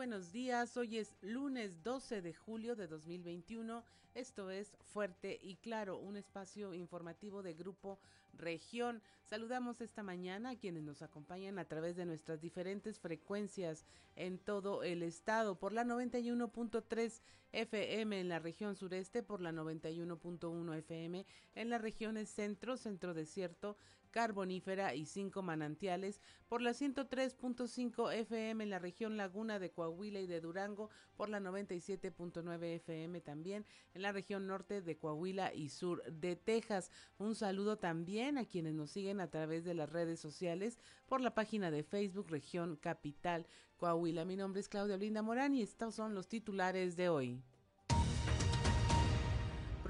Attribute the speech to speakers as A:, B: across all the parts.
A: buenos días. Hoy es lunes 12 de julio de 2021. Esto es Fuerte y Claro, un espacio informativo de Grupo Región. Saludamos esta mañana a quienes nos acompañan a través de nuestras diferentes frecuencias en todo el estado, por la 91.3 FM en la región sureste, por la 91.1 FM en las regiones centro, centro desierto, carbonífera y cinco manantiales, por la 103.5 FM en la región Laguna de Coahuila y de Durango, por la 97.9 FM también en la región norte de Coahuila y sur de Texas. Un saludo también a quienes nos siguen a través de las redes sociales por la página de Facebook Región Capital Coahuila. Mi nombre es Claudia Blinda Morán y estos son los titulares de hoy.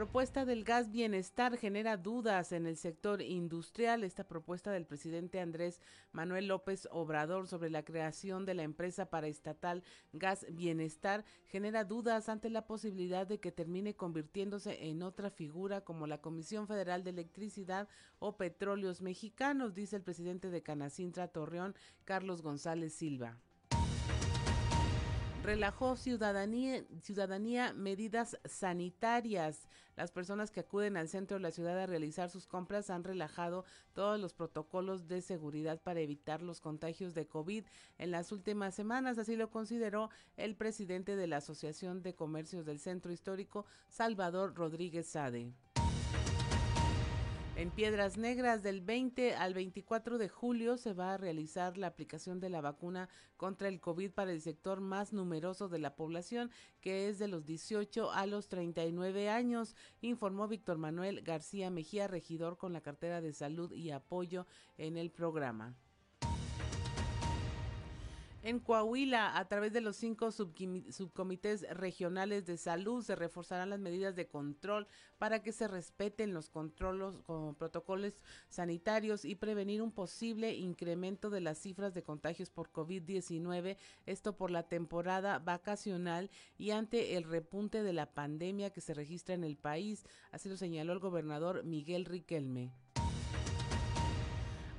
A: Propuesta del gas bienestar genera dudas en el sector industrial. Esta propuesta del presidente Andrés Manuel López Obrador sobre la creación de la empresa paraestatal Gas Bienestar genera dudas ante la posibilidad de que termine convirtiéndose en otra figura como la Comisión Federal de Electricidad o Petróleos Mexicanos, dice el presidente de Canacintra Torreón, Carlos González Silva relajó ciudadanía, medidas sanitarias. Las personas que acuden al centro de la ciudad a realizar sus compras han relajado todos los protocolos de seguridad para evitar los contagios de COVID en las últimas semanas. Así lo consideró el presidente de la Asociación de Comercios del Centro Histórico, Salvador Rodríguez Sade. En Piedras Negras del 20 al 24 de julio se va a realizar la aplicación de la vacuna contra el COVID para el sector más numeroso de la población, que es de los 18 a los 39 años, informó Víctor Manuel García Mejía, regidor con la cartera de salud y apoyo en el programa. En Coahuila, a través de los cinco subcomités regionales de salud, se reforzarán las medidas de control para que se respeten los controlos, con protocolos sanitarios y prevenir un posible incremento de las cifras de contagios por COVID-19, esto por la temporada vacacional y ante el repunte de la pandemia que se registra en el país, así lo señaló el gobernador Miguel Riquelme.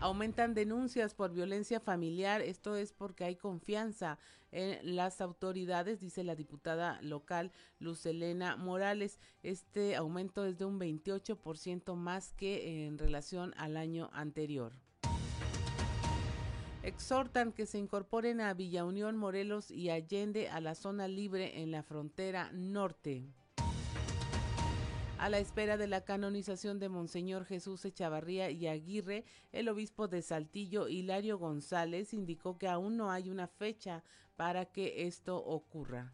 A: Aumentan denuncias por violencia familiar. Esto es porque hay confianza en las autoridades, dice la diputada local Luz Elena Morales. Este aumento es de un 28% más que en relación al año anterior exhortan que se incorporen a Villa Unión, Morelos y Allende a la zona libre en la frontera norte a la espera de la canonización de Monseñor Jesús Echavarría y Aguirre, el obispo de Saltillo, Hilario González, indicó que aún no hay una fecha para que esto ocurra.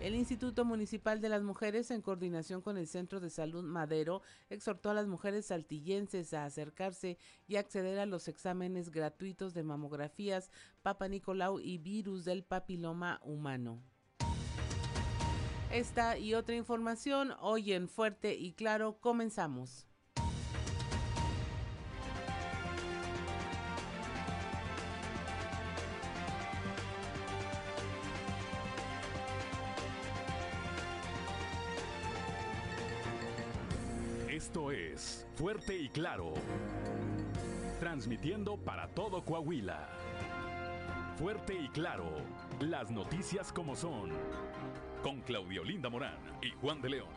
A: El Instituto Municipal de las Mujeres, en coordinación con el Centro de Salud Madero, exhortó a las mujeres saltillenses a acercarse y acceder a los exámenes gratuitos de mamografías, Papa Nicolau y virus del papiloma humano. Esta y otra información hoy en Fuerte y Claro comenzamos.
B: Esto es Fuerte y Claro. Transmitiendo para todo Coahuila. Fuerte y Claro. Las noticias como son con Claudio Linda Morán y Juan de León.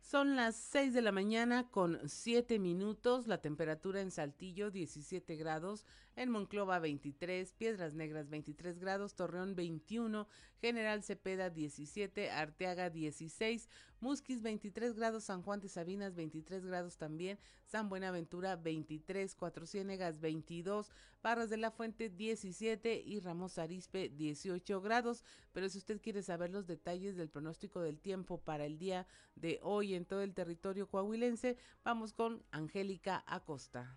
A: Son las 6 de la mañana con 7 minutos, la temperatura en Saltillo 17 grados, en Monclova 23, Piedras Negras 23 grados, Torreón 21, General Cepeda 17, Arteaga 16, Musquis 23 grados, San Juan de Sabinas 23 grados también, San Buenaventura 23, Cuatro Ciénegas 22, Barras de la Fuente 17 y Ramos Arispe 18 grados. Pero si usted quiere saber los detalles del pronóstico del tiempo para el día de hoy en todo el territorio coahuilense. Vamos con Angélica Acosta.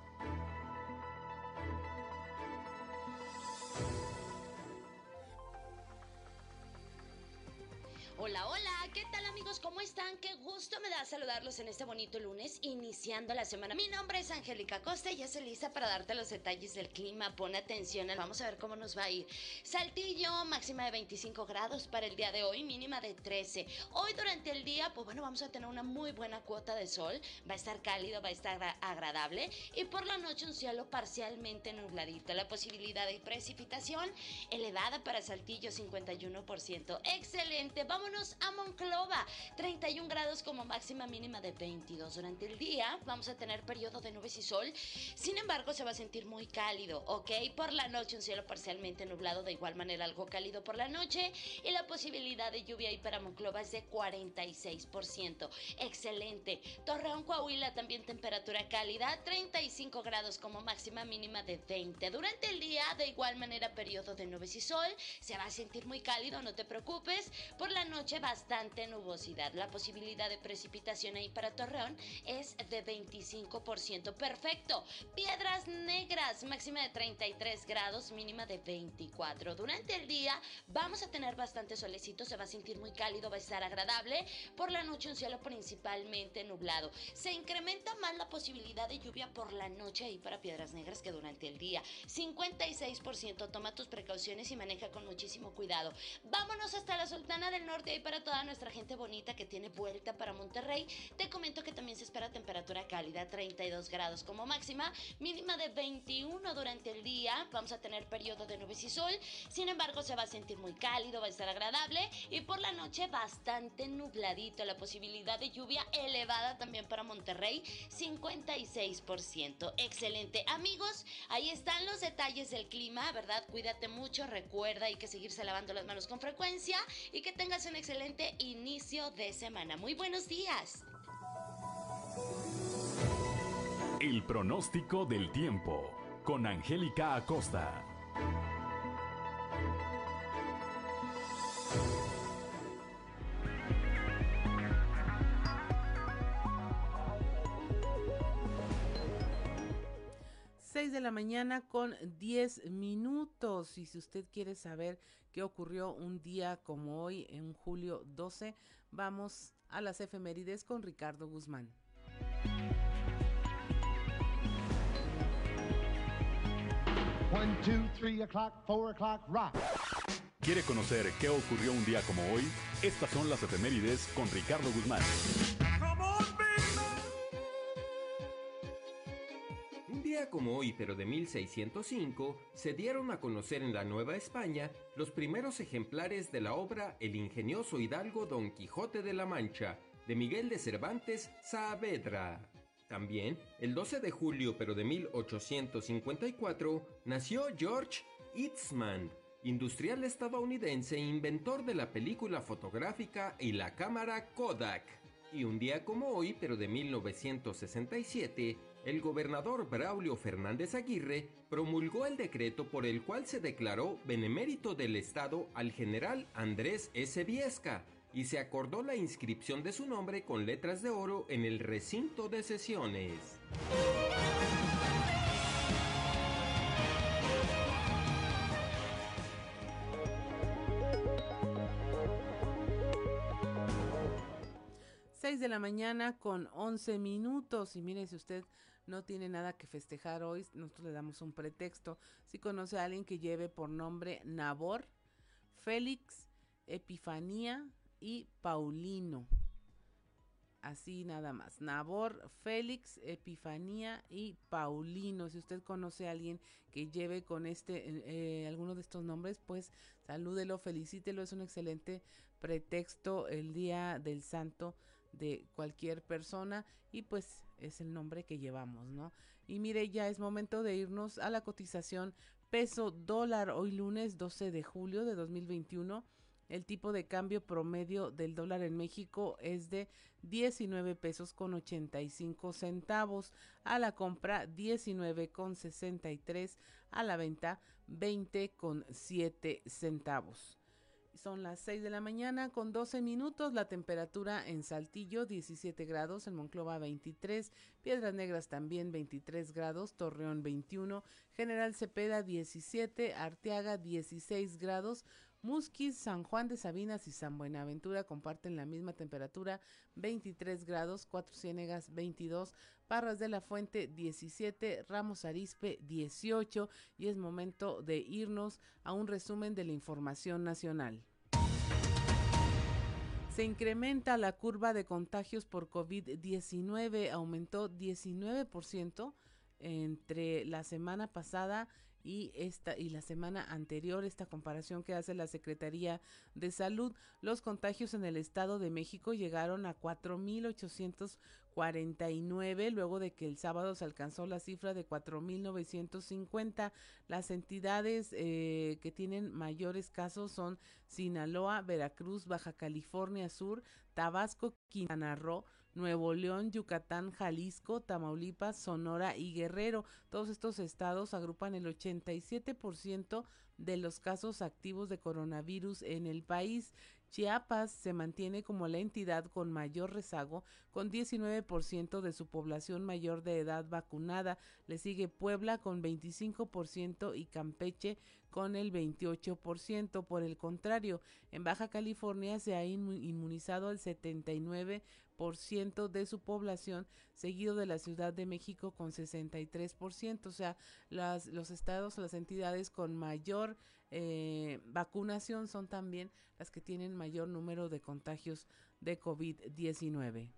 C: Saludarlos en este bonito lunes, iniciando la semana. Mi nombre es Angélica Costa y ya estoy lista para darte los detalles del clima. Pon atención, vamos a ver cómo nos va a ir. Saltillo, máxima de 25 grados para el día de hoy, mínima de 13. Hoy durante el día, pues bueno, vamos a tener una muy buena cuota de sol. Va a estar cálido, va a estar agradable. Y por la noche un cielo parcialmente nubladito. La posibilidad de precipitación elevada para Saltillo, 51%. Excelente, vámonos a Monclova, 31 grados como máxima mínima de 22. Durante el día vamos a tener periodo de nubes y sol, sin embargo se va a sentir muy cálido, ¿ok? Por la noche un cielo parcialmente nublado, de igual manera algo cálido por la noche y la posibilidad de lluvia ahí para Monclova es de 46%. Excelente. Torreón, Coahuila también temperatura cálida, 35 grados como máxima mínima de 20. Durante el día de igual manera periodo de nubes y sol, se va a sentir muy cálido, no te preocupes. Por la noche bastante nubosidad. La posibilidad de precipitación ahí para Torreón es de 25%. Perfecto. Piedras negras, máxima de 33 grados, mínima de 24. Durante el día vamos a tener bastante solecito, se va a sentir muy cálido, va a estar agradable. Por la noche un cielo principalmente nublado. Se incrementa más la posibilidad de lluvia por la noche ahí para Piedras Negras que durante el día. 56%. Toma tus precauciones y maneja con muchísimo cuidado. Vámonos hasta la Sultana del Norte ahí para toda nuestra gente bonita que tiene vuelta para Monterrey, te comento que también se espera temperatura cálida, 32 grados como máxima, mínima de 21 durante el día. Vamos a tener periodo de nubes y sol, sin embargo se va a sentir muy cálido, va a estar agradable y por la noche bastante nubladito. La posibilidad de lluvia elevada también para Monterrey, 56%. Excelente. Amigos, ahí están los detalles del clima, ¿verdad? Cuídate mucho, recuerda, hay que seguirse lavando las manos con frecuencia y que tengas un excelente inicio de semana. Muy buenos días.
B: El pronóstico del tiempo con Angélica Acosta.
A: Seis de la mañana con 10 minutos. Y si usted quiere saber qué ocurrió un día como hoy, en julio 12. Vamos a las efemérides con Ricardo Guzmán.
B: ¿Quiere conocer qué ocurrió un día como hoy? Estas son las efemérides con Ricardo Guzmán.
D: Como hoy, pero de 1605, se dieron a conocer en la Nueva España los primeros ejemplares de la obra El ingenioso hidalgo Don Quijote de la Mancha, de Miguel de Cervantes Saavedra. También, el 12 de julio, pero de 1854, nació George Eastman, industrial estadounidense e inventor de la película fotográfica y la cámara Kodak. Y un día como hoy, pero de 1967, el gobernador Braulio Fernández Aguirre promulgó el decreto por el cual se declaró benemérito del Estado al general Andrés S. Viesca y se acordó la inscripción de su nombre con letras de oro en el recinto de sesiones.
A: De la mañana con 11 minutos y mire si usted no tiene nada que festejar hoy, nosotros le damos un pretexto. Si conoce a alguien que lleve por nombre Nabor, Félix, Epifanía y Paulino. Así nada más. Nabor, Félix, Epifanía y Paulino. Si usted conoce a alguien que lleve con este eh, eh, alguno de estos nombres, pues salúdelo, felicítelo. Es un excelente pretexto el día del santo de cualquier persona y pues es el nombre que llevamos, ¿no? Y mire, ya es momento de irnos a la cotización peso dólar hoy lunes 12 de julio de 2021. El tipo de cambio promedio del dólar en México es de 19 pesos con 85 centavos. A la compra 19 con 63. A la venta 20 con 7 centavos. Son las 6 de la mañana con 12 minutos. La temperatura en Saltillo 17 grados, en Monclova 23, Piedras Negras también 23 grados, Torreón 21, General Cepeda 17, Arteaga 16 grados, Musquis, San Juan de Sabinas y San Buenaventura comparten la misma temperatura, 23 grados, Cuatro Ciénegas 22, Parras de la Fuente 17, Ramos Arispe 18 y es momento de irnos a un resumen de la información nacional. Se incrementa la curva de contagios por COVID-19, aumentó 19% entre la semana pasada y esta y la semana anterior esta comparación que hace la Secretaría de Salud los contagios en el Estado de México llegaron a 4849 luego de que el sábado se alcanzó la cifra de 4950 las entidades eh, que tienen mayores casos son Sinaloa Veracruz Baja California Sur Tabasco Quintana Roo Nuevo León, Yucatán, Jalisco, Tamaulipas, Sonora y Guerrero. Todos estos estados agrupan el 87% de los casos activos de coronavirus en el país. Chiapas se mantiene como la entidad con mayor rezago, con 19% de su población mayor de edad vacunada. Le sigue Puebla con 25% y Campeche con el 28%. Por el contrario, en Baja California se ha inmunizado al 79% de su población, seguido de la Ciudad de México con 63%. O sea, las, los estados las entidades con mayor eh, vacunación son también las que tienen mayor número de contagios de COVID-19.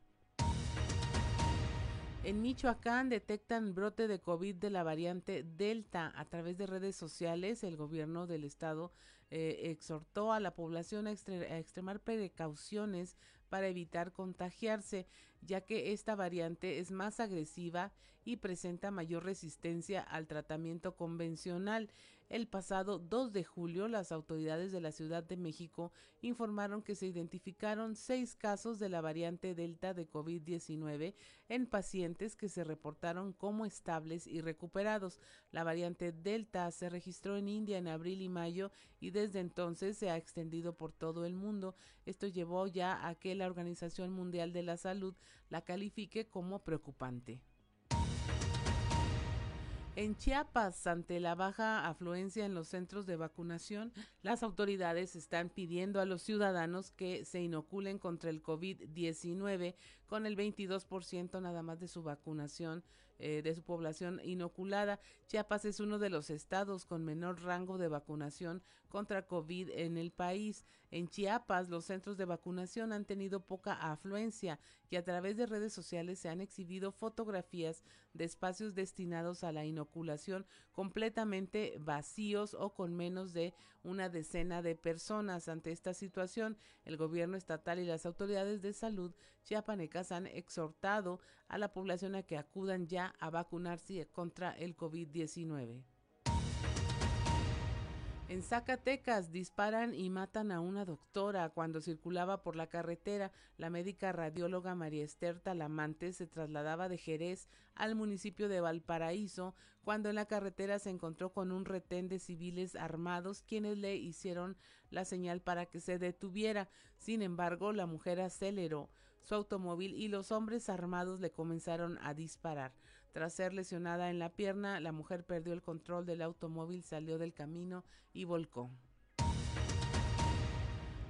A: En Michoacán detectan brote de COVID de la variante Delta. A través de redes sociales, el gobierno del estado eh, exhortó a la población a, a, extremar precauciones para evitar contagiarse, ya que esta variante es más agresiva y presenta mayor resistencia al tratamiento convencional. El pasado 2 de julio, las autoridades de la Ciudad de México informaron que se identificaron seis casos de la variante Delta de COVID-19 en pacientes que se reportaron como estables y recuperados. La variante Delta se registró en India en abril y mayo y desde entonces se ha extendido por todo el mundo. Esto llevó ya a que la Organización Mundial de la Salud la califique como preocupante. En Chiapas, ante la baja afluencia en los centros de vacunación, las autoridades están pidiendo a los ciudadanos que se inoculen contra el COVID-19 con el 22% nada más de su vacunación eh, de su población inoculada. Chiapas es uno de los estados con menor rango de vacunación contra COVID en el país. En Chiapas, los centros de vacunación han tenido poca afluencia y a través de redes sociales se han exhibido fotografías de espacios destinados a la inoculación completamente vacíos o con menos de una decena de personas. Ante esta situación, el gobierno estatal y las autoridades de salud chiapanecas han exhortado a la población a que acudan ya a vacunarse contra el COVID-19. En Zacatecas disparan y matan a una doctora cuando circulaba por la carretera. La médica radióloga María Esther Talamante se trasladaba de Jerez al municipio de Valparaíso cuando en la carretera se encontró con un retén de civiles armados quienes le hicieron la señal para que se detuviera. Sin embargo, la mujer aceleró su automóvil y los hombres armados le comenzaron a disparar. Tras ser lesionada en la pierna, la mujer perdió el control del automóvil, salió del camino y volcó.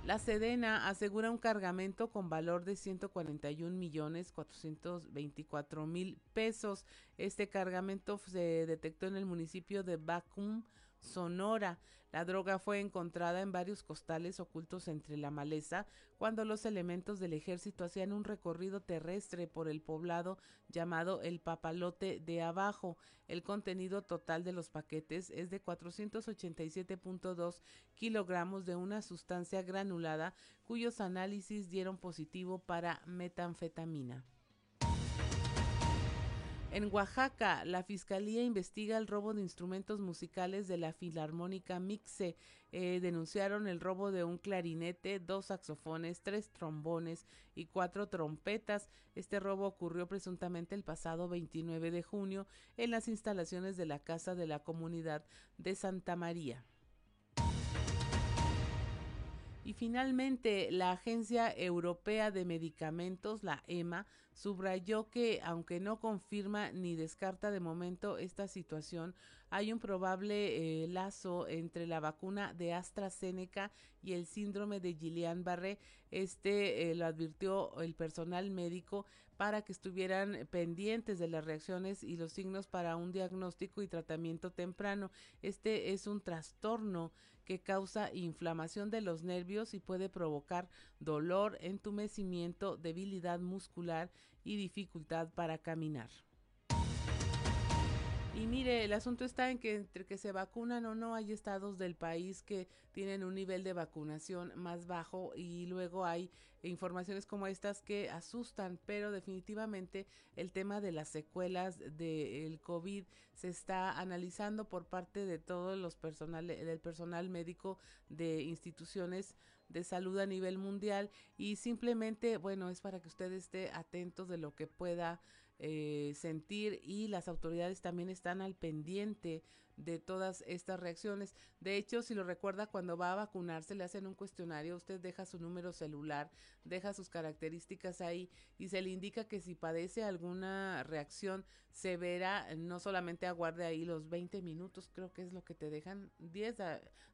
A: La Sedena asegura un cargamento con valor de 141 millones 424 mil pesos. Este cargamento se detectó en el municipio de Bacum, Sonora. La droga fue encontrada en varios costales ocultos entre la maleza cuando los elementos del ejército hacían un recorrido terrestre por el poblado llamado el Papalote de Abajo. El contenido total de los paquetes es de 487.2 kilogramos de una sustancia granulada cuyos análisis dieron positivo para metanfetamina. En Oaxaca, la Fiscalía investiga el robo de instrumentos musicales de la Filarmónica Mixe. Eh, denunciaron el robo de un clarinete, dos saxofones, tres trombones y cuatro trompetas. Este robo ocurrió presuntamente el pasado 29 de junio en las instalaciones de la Casa de la Comunidad de Santa María. Y finalmente, la Agencia Europea de Medicamentos, la EMA, subrayó que, aunque no confirma ni descarta de momento esta situación, hay un probable eh, lazo entre la vacuna de AstraZeneca y el síndrome de Guillain-Barré. Este eh, lo advirtió el personal médico para que estuvieran pendientes de las reacciones y los signos para un diagnóstico y tratamiento temprano. Este es un trastorno que causa inflamación de los nervios y puede provocar dolor, entumecimiento, debilidad muscular y dificultad para caminar. Y mire, el asunto está en que entre que se vacunan o no, hay estados del país que tienen un nivel de vacunación más bajo y luego hay informaciones como estas que asustan, pero definitivamente el tema de las secuelas del COVID se está analizando por parte de todos los personal, del personal médico de instituciones de salud a nivel mundial y simplemente, bueno, es para que usted esté atento de lo que pueda eh, sentir y las autoridades también están al pendiente de todas estas reacciones. De hecho, si lo recuerda, cuando va a vacunarse le hacen un cuestionario, usted deja su número celular, deja sus características ahí y se le indica que si padece alguna reacción severa, no solamente aguarde ahí los 20 minutos, creo que es lo que te dejan, 10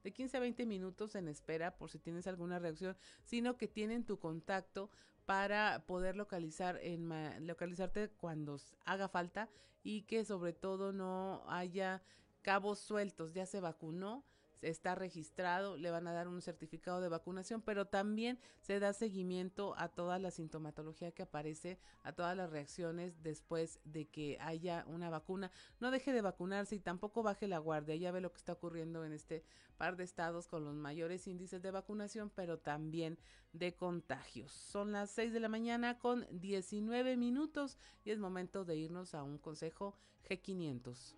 A: de 15 a 20 minutos en espera por si tienes alguna reacción, sino que tienen tu contacto para poder localizar en localizarte cuando haga falta y que sobre todo no haya cabos sueltos, ya se vacunó, está registrado, le van a dar un certificado de vacunación, pero también se da seguimiento a toda la sintomatología que aparece, a todas las reacciones después de que haya una vacuna. No deje de vacunarse y tampoco baje la guardia. Ya ve lo que está ocurriendo en este par de estados con los mayores índices de vacunación, pero también de contagios. Son las 6 de la mañana con 19 minutos y es momento de irnos a un consejo G500.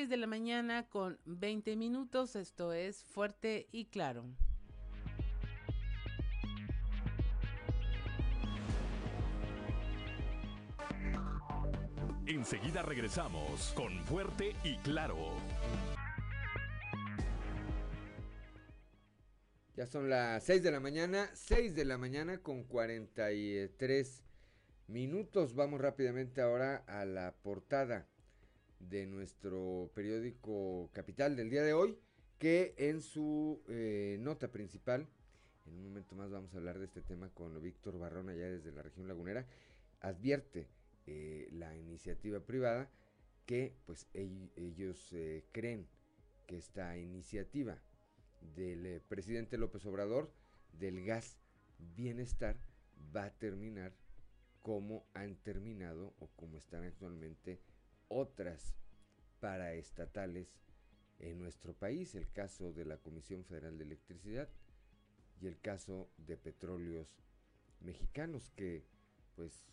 A: 6 de la mañana con 20 minutos. Esto es fuerte y claro.
B: Enseguida regresamos con Fuerte y Claro.
E: Ya son las 6 de la mañana, 6 de la mañana con 43 minutos. Vamos rápidamente ahora a la portada de nuestro periódico Capital del día de hoy, que en su eh, nota principal, en un momento más vamos a hablar de este tema con Víctor Barrón allá desde la región lagunera, advierte eh, la iniciativa privada que pues ellos eh, creen que esta iniciativa del presidente López Obrador del gas bienestar va a terminar como han terminado o como están actualmente otras paraestatales en nuestro país, el caso de la Comisión Federal de Electricidad y el caso de petróleos mexicanos que pues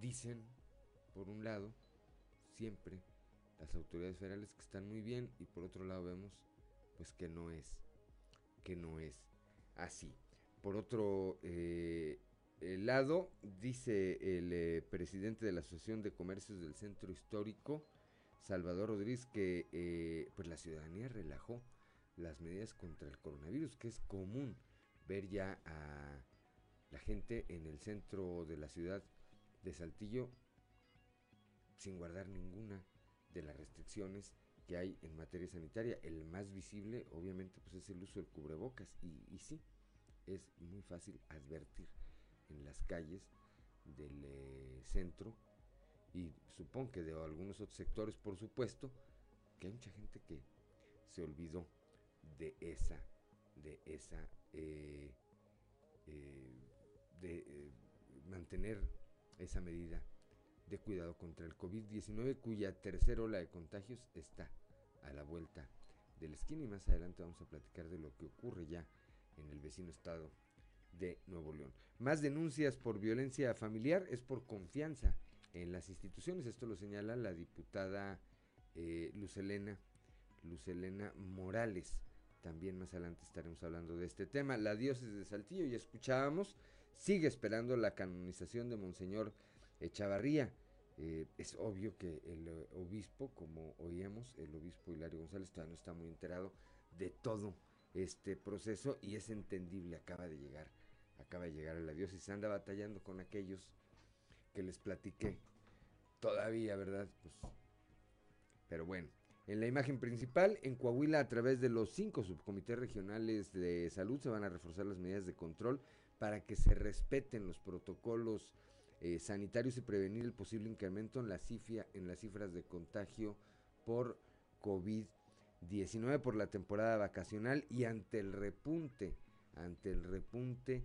E: dicen por un lado siempre las autoridades federales que están muy bien y por otro lado vemos pues que no es que no es así. Por otro eh, lado, dice el eh, presidente de la Asociación de Comercios del Centro Histórico, Salvador Rodríguez, que eh, pues la ciudadanía relajó las medidas contra el coronavirus, que es común ver ya a la gente en el centro de la ciudad de Saltillo sin guardar ninguna de las restricciones que hay en materia sanitaria. El más visible, obviamente, pues es el uso del cubrebocas y sí, es muy fácil advertir en las calles del eh, centro y supongo que de algunos otros sectores, por supuesto, que hay mucha gente que se olvidó de esa, de esa, eh, eh, de mantener esa medida de cuidado contra el COVID-19, cuya tercera ola de contagios está a la vuelta de la esquina. Y más adelante vamos a platicar de lo que ocurre ya en el vecino estado de Nuevo León. Más denuncias por violencia familiar es por confianza en las instituciones. Esto lo señala la diputada eh, Lucelena, Lucelena Morales. También más adelante estaremos hablando de este tema. La diócesis de Saltillo, ya escuchábamos, sigue esperando la canonización de Monseñor Echavarría. Eh, es obvio que el eh, obispo, como oíamos, el obispo Hilario González todavía no está muy enterado de todo este proceso y es entendible, acaba de llegar, acaba de llegar a la diócesis, anda batallando con aquellos que les platiqué todavía, ¿verdad? Pues, pero bueno, en la imagen principal, en Coahuila, a través de los cinco subcomités regionales de salud, se van a reforzar las medidas de control para que se respeten los protocolos eh, sanitarios y prevenir el posible incremento en, la cifra, en las cifras de contagio por COVID-19 por la temporada vacacional y ante el repunte, ante el repunte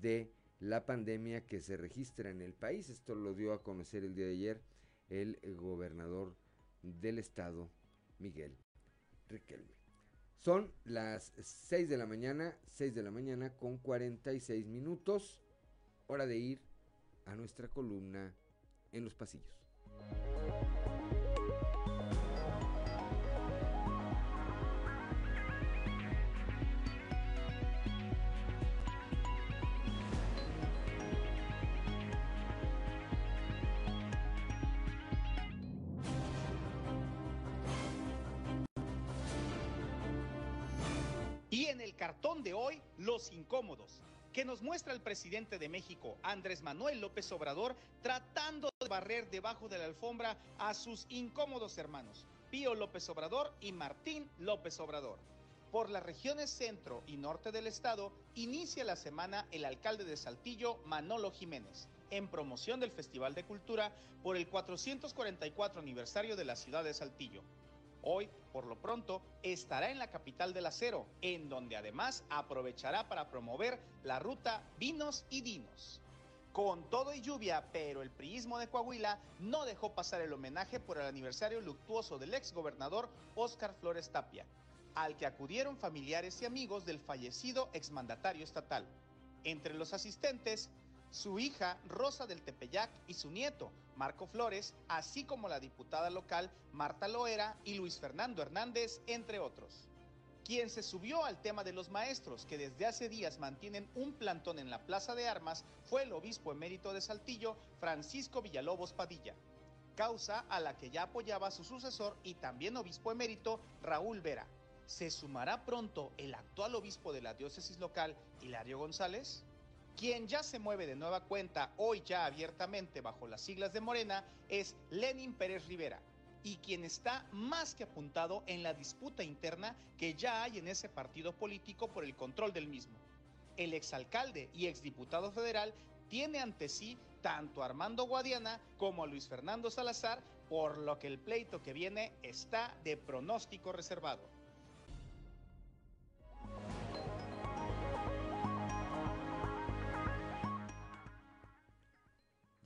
E: de la pandemia que se registra en el país. Esto lo dio a conocer el día de ayer el gobernador del estado Miguel Riquelme. Son las 6 de la mañana, 6 de la mañana con 46 minutos. Hora de ir a nuestra columna en los pasillos.
F: Incómodos, que nos muestra el presidente de México, Andrés Manuel López Obrador, tratando de barrer debajo de la alfombra a sus incómodos hermanos, Pío López Obrador y Martín López Obrador. Por las regiones centro y norte del estado, inicia la semana el alcalde de Saltillo, Manolo Jiménez, en promoción del Festival de Cultura por el 444 aniversario de la ciudad de Saltillo. Hoy, por lo pronto, estará en la capital del acero, en donde además aprovechará para promover la ruta Vinos y Dinos. Con todo y lluvia, pero el priismo de Coahuila no dejó pasar el homenaje por el aniversario luctuoso del ex gobernador Óscar Flores Tapia, al que acudieron familiares y amigos del fallecido exmandatario estatal. Entre los asistentes, su hija Rosa del Tepeyac y su nieto Marco Flores, así como la diputada local Marta Loera y Luis Fernando Hernández, entre otros. Quien se subió al tema de los maestros que desde hace días mantienen un plantón en la Plaza de Armas fue el obispo emérito de Saltillo, Francisco Villalobos Padilla, causa a la que ya apoyaba su sucesor y también obispo emérito Raúl Vera. ¿Se sumará pronto el actual obispo de la diócesis local, Hilario González? Quien ya se mueve de nueva cuenta, hoy ya abiertamente bajo las siglas de Morena, es Lenin Pérez Rivera, y quien está más que apuntado en la disputa interna que ya hay en ese partido político por el control del mismo. El exalcalde y exdiputado federal tiene ante sí tanto a Armando Guadiana como a Luis Fernando Salazar, por lo que el pleito que viene está de pronóstico reservado.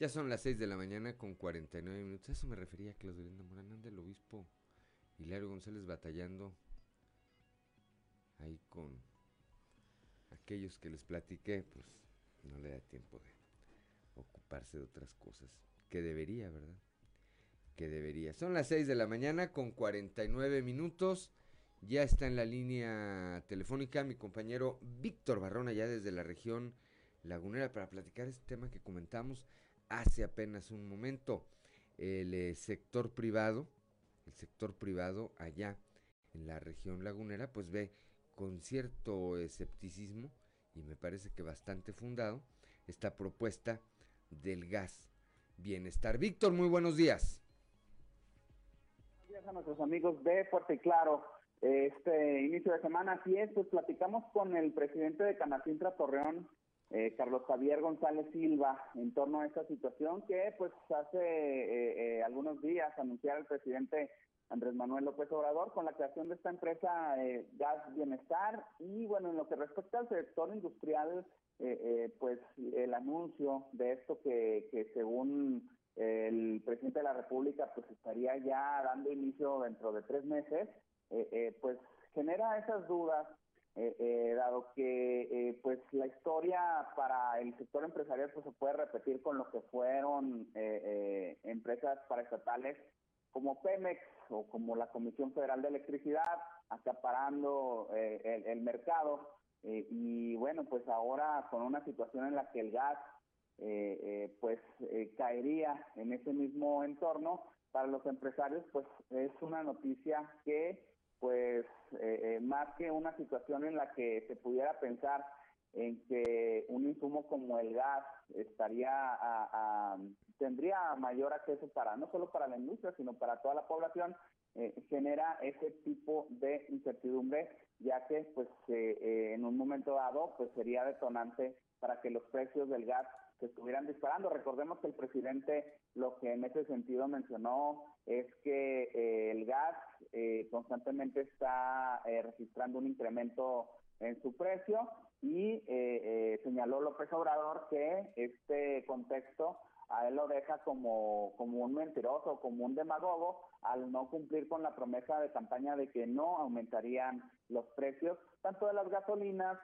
E: Ya son las 6 de la mañana con 49 minutos. A eso me refería, Claudio Linda Morán. Anda el obispo Hilario González batallando ahí con aquellos que les platiqué. Pues no le da tiempo de ocuparse de otras cosas. Que debería, ¿verdad? Que debería. Son las 6 de la mañana con 49 minutos. Ya está en la línea telefónica mi compañero Víctor Barrona, ya desde la región lagunera, para platicar este tema que comentamos hace apenas un momento. El eh, sector privado, el sector privado allá en la región lagunera, pues ve con cierto escepticismo y me parece que bastante fundado esta propuesta del gas bienestar. Víctor, muy buenos días.
G: Buenos días a nuestros amigos de Fuerte y Claro. Este inicio de semana, así es, pues platicamos con el presidente de Canacintra Torreón, eh, Carlos Javier González Silva en torno a esta situación que pues hace eh, eh, algunos días anunciara el presidente Andrés Manuel López Obrador con la creación de esta empresa Gas Bienestar. Y bueno en lo que respecta al sector industrial pues el anuncio de esto que, que según el presidente de la República pues estaría ya dando inicio dentro de tres meses pues genera esas dudas eh, eh, dado que pues la historia para el sector empresarial pues se puede repetir con lo que fueron empresas paraestatales como Pemex o como la Comisión Federal de Electricidad, acaparando el, el, mercado. y bueno, pues ahora con una situación en la que el gas pues caería en ese mismo entorno, para los empresarios pues es una noticia que pues eh, eh, más que una situación en la que se pudiera pensar en que un insumo como el gas estaría tendría mayor acceso para no solo para la industria sino para toda la población eh, genera ese tipo de incertidumbre ya que pues en un momento dado pues sería detonante para que los precios del gas se estuvieran disparando. Recordemos que el presidente lo que en ese sentido mencionó es que eh, el gas eh, constantemente está eh, registrando un incremento en su precio y señaló López Obrador que este contexto a él lo deja como, como un mentiroso, como un demagogo, al no cumplir con la promesa de campaña de que no aumentarían los precios, tanto de las gasolinas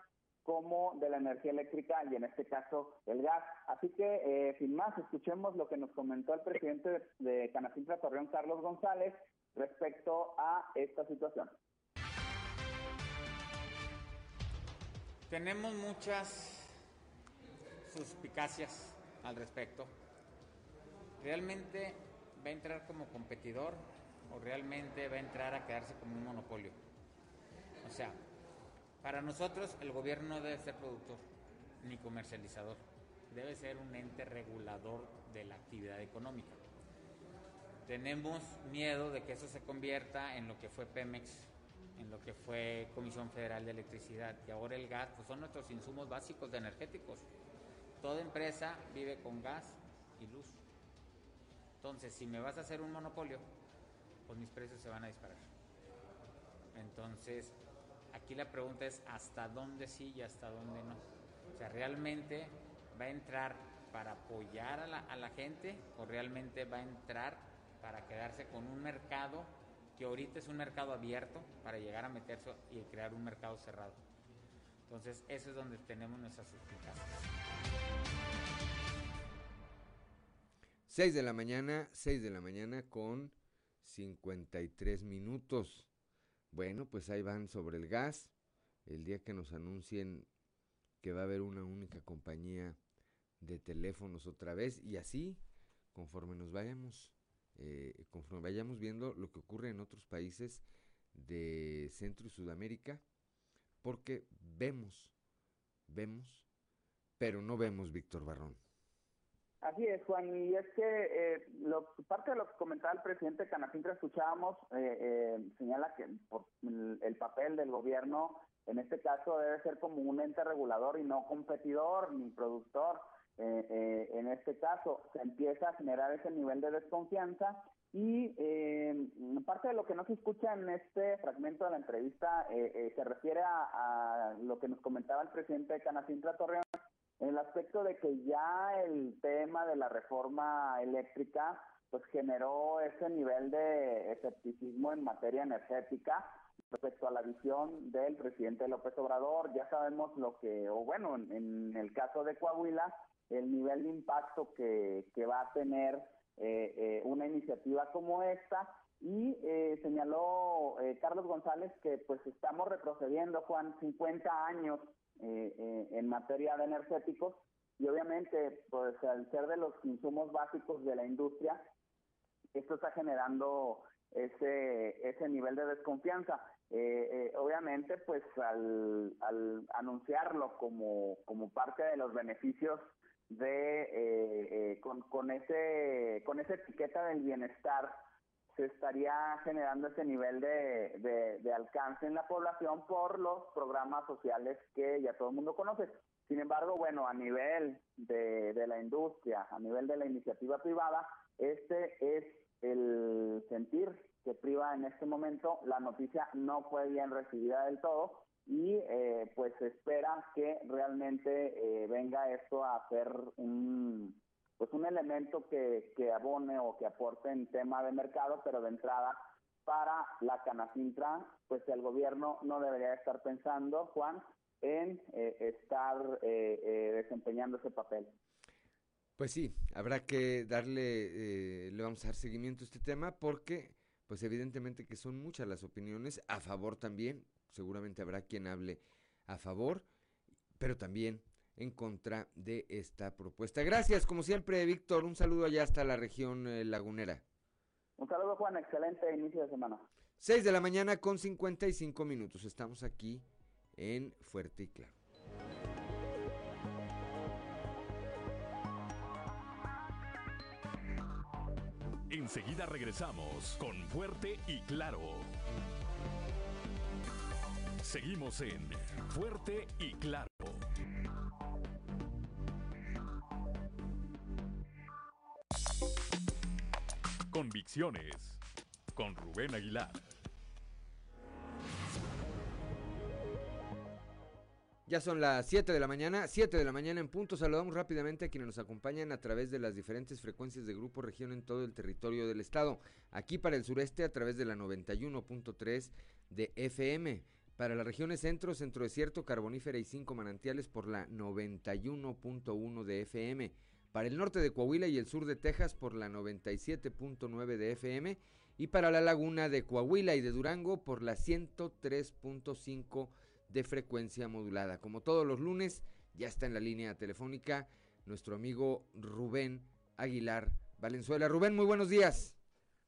G: como de la energía eléctrica y en este caso el gas. Así que, eh, sin más, escuchemos lo que nos comentó el presidente de, de Canacintra Torreón, Carlos González, respecto a esta situación.
H: Tenemos muchas suspicacias al respecto. ¿Realmente va a entrar como competidor o realmente va a entrar a quedarse como un monopolio? O sea, para nosotros el gobierno no debe ser productor ni comercializador, debe ser un ente regulador de la actividad económica. Tenemos miedo de que eso se convierta en lo que fue Pemex, en lo que fue Comisión Federal de Electricidad y ahora el gas, pues son nuestros insumos básicos de energéticos. Toda empresa vive con gas y luz. Entonces, si me vas a hacer un monopolio, pues mis precios se van a disparar. Entonces, Aquí la pregunta es hasta dónde sí y hasta dónde no. O sea, ¿realmente va a entrar para apoyar a la, a la gente o realmente va a entrar para quedarse con un mercado que ahorita es un mercado abierto para llegar a meterse y crear un mercado cerrado? Entonces, eso es donde tenemos nuestras suspicacias.
E: 6 de la mañana, 6 de la mañana con 53 minutos. Bueno, pues ahí van sobre el gas. El día que nos anuncien que va a haber una única compañía de teléfonos otra vez y así, conforme nos vayamos, eh, conforme vayamos viendo lo que ocurre en otros países de Centro y Sudamérica, porque vemos, vemos, pero no vemos Víctor Barrón.
G: Así es, Juan, y es que eh, lo, parte de lo que comentaba el presidente Canacintra escuchábamos, eh, eh, señala que por el, papel del gobierno, en este caso, debe ser como un ente regulador y no competidor ni productor. en este caso, se empieza a generar ese nivel de desconfianza y parte de lo que no se escucha en este fragmento de la entrevista se refiere a, a, lo que nos comentaba el presidente de Canacintra Torreón, el aspecto de que ya el tema de la reforma eléctrica pues generó ese nivel de escepticismo en materia energética respecto a la visión del presidente López Obrador. Ya sabemos lo que, o bueno, en, el caso de Coahuila, el nivel de impacto que, que va a tener eh, eh, una iniciativa como esta. Y eh, señaló Carlos González que pues estamos retrocediendo, Juan, 50 años eh, eh, en materia de energéticos. Y obviamente pues al ser de los insumos básicos de la industria esto está generando ese ese nivel de desconfianza. Eh, obviamente pues al, al anunciarlo como como parte de los beneficios de con, con ese con esa etiqueta del bienestar se estaría generando ese nivel de, de, alcance en la población por los programas sociales que ya todo el mundo conoce. Sin embargo, bueno, a nivel de, de la industria, a nivel de la iniciativa privada, este es el sentir que priva en este momento. La noticia no fue bien recibida del todo y eh, pues se espera que realmente eh, venga esto a ser un pues un elemento que, que abone o que aporte en tema de mercado, pero de entrada para la Canacintra, pues el gobierno no debería estar pensando, Juan, en eh, estar eh, eh, desempeñando ese papel.
E: Pues sí, habrá que darle, le vamos a dar seguimiento a este tema porque, pues evidentemente que son muchas las opiniones, a favor también, seguramente habrá quien hable a favor, pero también en contra de esta propuesta. Gracias, como siempre, Víctor, un saludo allá hasta la región lagunera.
G: Un saludo, Juan, excelente inicio de semana.
E: 6 de la mañana con 55 minutos, estamos aquí en Fuerte y Claro.
B: Enseguida regresamos con Fuerte y Claro. Seguimos en Fuerte y Claro. Con Rubén Aguilar.
E: Ya son las 7 de la mañana, 7 de la mañana en punto. Saludamos rápidamente a quienes nos acompañan a través de las diferentes frecuencias de Grupo Región en todo el territorio del estado. Aquí para el sureste a través de la 91.3 de FM. Para las regiones centro, centro desierto, carbonífera y cinco manantiales por la 91.1 de FM. Para el norte de Coahuila y el sur de Texas por la 97.9 de FM. Y para la laguna de Coahuila y de Durango por la 103.5 de frecuencia modulada. Como todos los lunes, ya está en la línea telefónica nuestro amigo Rubén Aguilar Valenzuela. Rubén, muy buenos días.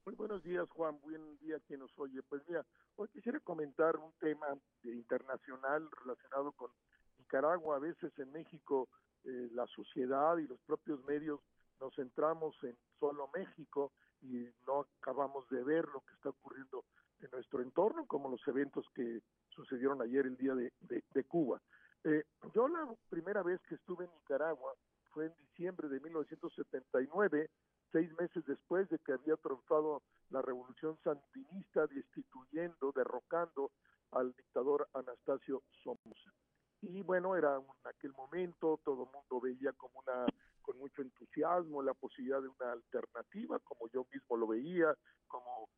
I: Muy buenos días, Juan. Buen día quien nos oye. Pues mira, hoy quisiera comentar un tema internacional relacionado con Nicaragua. A veces en México eh, la sociedad y los propios medios nos centramos en solo México y no acabamos de ver lo que está ocurriendo en nuestro entorno, como los eventos que sucedieron ayer el día de, Cuba. Eh, yo la primera vez que estuve en Nicaragua fue en diciembre de 1979, seis meses después de que había triunfado la revolución sandinista, destituyendo, derrocando al dictador Anastasio Somoza. Y bueno, era en aquel momento, todo el mundo veía como una con mucho entusiasmo la posibilidad de una alternativa, como yo mismo lo veía, como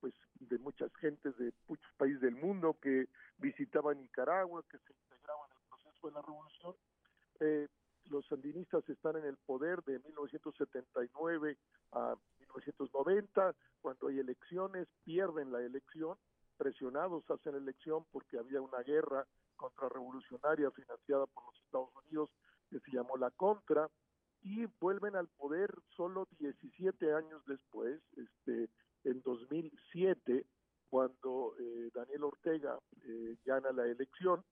I: pues de muchas gentes de muchos países del mundo que visitaban Nicaragua, que se integraban en el proceso de la revolución. Eh, los sandinistas están en el poder de 1979 a 1990, cuando hay elecciones, pierden la elección, presionados hacen elección porque había una guerra contrarrevolucionaria financiada por los Estados Unidos que se llamó la Contra, y vuelven al poder solo 17 años después, este, en 2007, cuando eh, Daniel Ortega eh, gana la elección.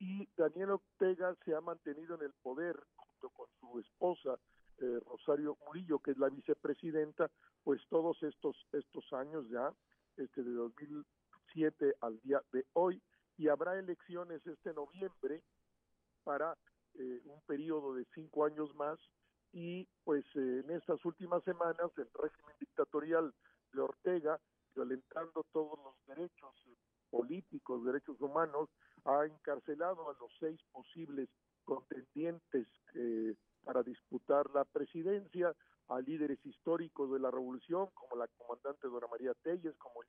I: Y Daniel Ortega se ha mantenido en el poder junto con su esposa eh, Rosario Murillo, que es la vicepresidenta, pues todos estos estos años ya, este de 2007 al día de hoy, y habrá elecciones este noviembre para un periodo de cinco años más y pues en estas últimas semanas el régimen dictatorial de Ortega, violentando todos los derechos políticos, derechos humanos, ha encarcelado a los seis posibles contendientes eh, para disputar la presidencia, a líderes históricos de la revolución, como la comandante Dora María Telles, como el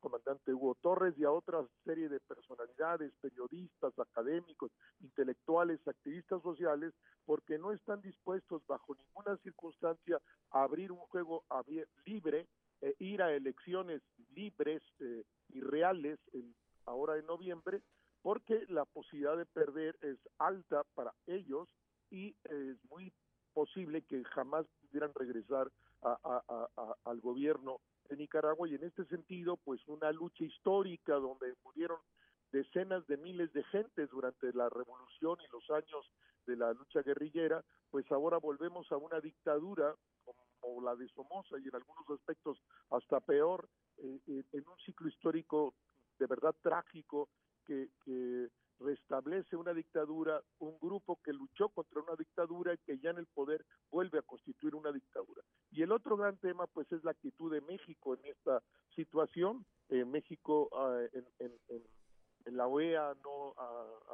I: comandante Hugo Torres, y a otra serie de personalidades, periodistas, académicos, intelectuales, activistas sociales, porque no están dispuestos bajo ninguna circunstancia a abrir un juego libre eh, ir a elecciones libres eh, y reales ahora en noviembre, porque la posibilidad de perder es alta para ellos y es muy posible que jamás pudieran regresar al gobierno de Nicaragua y en este sentido pues una lucha histórica donde murieron decenas de miles de gentes durante la revolución y los años de la lucha guerrillera, pues ahora volvemos a una dictadura como la de Somoza y en algunos aspectos hasta peor, eh, eh, en un ciclo histórico de verdad trágico que, restablece una dictadura, un grupo que luchó contra una dictadura y que ya en el poder vuelve a constituir una dictadura. Y el otro gran tema, pues, es la actitud de México en esta situación. Eh, México, ah, en, la OEA no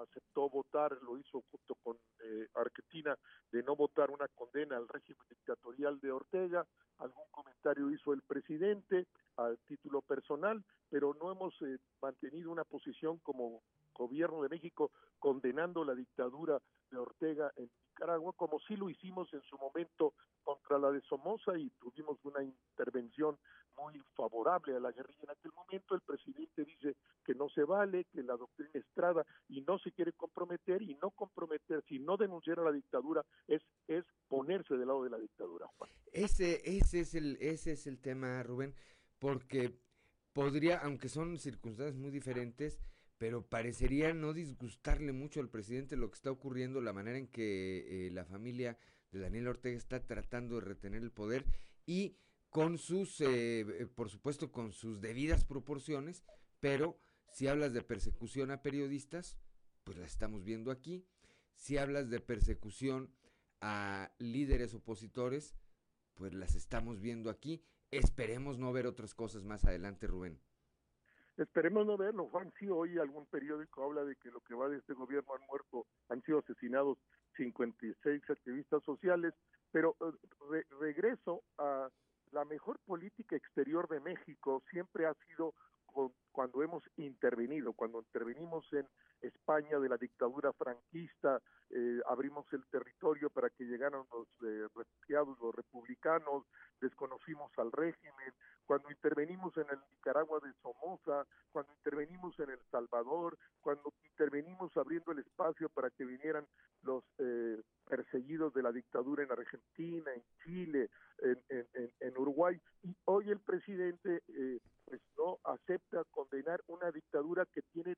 I: aceptó votar, lo hizo junto con eh, Argentina, de no votar una condena al régimen dictatorial de Ortega. Algún comentario hizo el presidente a título personal, pero no hemos eh, mantenido una posición como gobierno de México condenando la dictadura de Ortega en Nicaragua, como sí lo hicimos en su momento contra la de Somoza y tuvimos una intervención muy favorable a la guerrilla en aquel momento. El presidente dice que no se vale, que la doctrina Estrada y no se quiere comprometer y no comprometer, si no denunciar a la dictadura es es ponerse del lado de la dictadura.
E: Ese ese es el ese es el tema, Rubén, porque podría, aunque son circunstancias muy diferentes, pero parecería no disgustarle mucho al presidente lo que está ocurriendo, la manera en que eh, la familia de Daniel Ortega está tratando de retener el poder y con sus, eh, eh, por supuesto, con sus debidas proporciones, pero si hablas de persecución a periodistas, pues la estamos viendo aquí. Si hablas de persecución a líderes opositores, pues las estamos viendo aquí. Esperemos no ver otras cosas más adelante, Rubén.
I: Esperemos no verlo, Juan. Sí, hoy algún periódico habla de que lo que va de este gobierno han muerto, han sido asesinados 56 activistas sociales, pero eh, regreso a la mejor política exterior de México siempre ha sido cuando hemos intervenido, cuando intervenimos en España de la dictadura franquista, eh, abrimos el territorio para que llegaran los eh, refugiados, los republicanos, desconocimos al régimen, cuando intervenimos en el Nicaragua de Somoza, cuando intervenimos en El Salvador, cuando intervenimos abriendo el espacio para que vinieran los eh, perseguidos de la dictadura en Argentina, en Chile, en, Uruguay, y hoy el presidente pues no acepta condenar una dictadura que tiene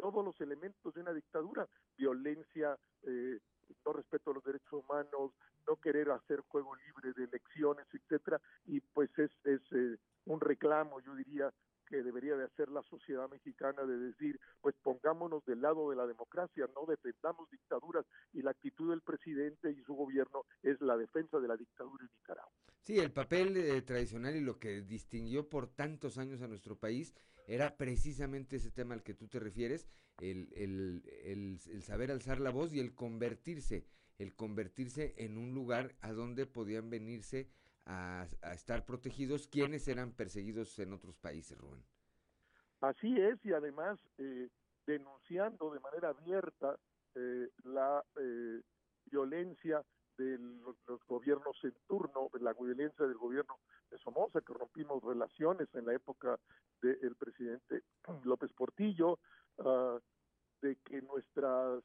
I: todos los elementos de una dictadura, violencia, eh, no respeto a los derechos humanos, no querer hacer juego libre de elecciones, etcétera, y pues es, es eh, un reclamo, yo diría, que debería de hacer la sociedad mexicana de decir, pues pongámonos del lado de la democracia, no defendamos dictaduras y la actitud del presidente y su gobierno es la defensa de la dictadura en Nicaragua.
E: Sí, el papel eh, tradicional y lo que distinguió por tantos años a nuestro país era precisamente ese tema al que tú te refieres, el, el, el, saber alzar la voz y el convertirse, el convertirse en un lugar a donde podían venirse a, estar protegidos quienes eran perseguidos en otros países, Rubén.
I: Así es, y además eh, denunciando de manera abierta eh, la eh, violencia de los, gobiernos en turno, la violencia del gobierno de Somoza, que rompimos relaciones en la época del presidente López Portillo, uh, de que nuestro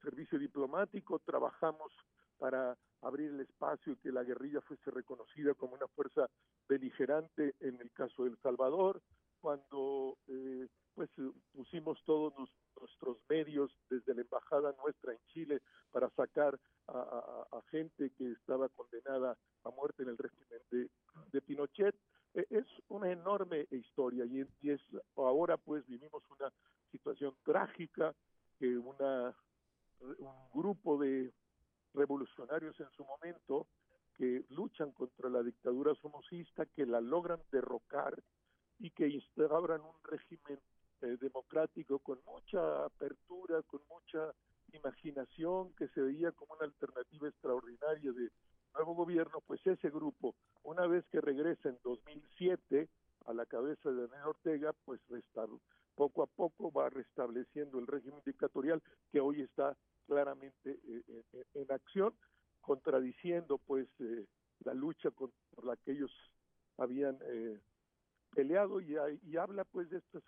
I: servicio diplomático trabajamos para abrir el espacio y que la guerrilla fuese reconocida como una fuerza beligerante en el caso de El Salvador, cuando eh, pues pusimos todos nuestros medios desde la embajada nuestra en Chile para sacar a, gente que estaba condenada a muerte en el régimen de, Pinochet. E, es una enorme historia y, es ahora pues vivimos una situación trágica que una un grupo de revolucionarios en su momento que luchan contra la dictadura somocista, que la logran derrocar y que instauran un régimen eh, democrático con mucha apertura, con mucha imaginación, que se veía como una alternativa extraordinaria de nuevo gobierno, pues ese grupo, una vez que regresa en 2007 a la cabeza de Daniel Ortega, pues poco a poco va restableciendo el régimen dictatorial que hoy está claramente eh, eh, en acción, contradiciendo pues eh, la lucha por la que ellos habían peleado. Y, y habla pues de estos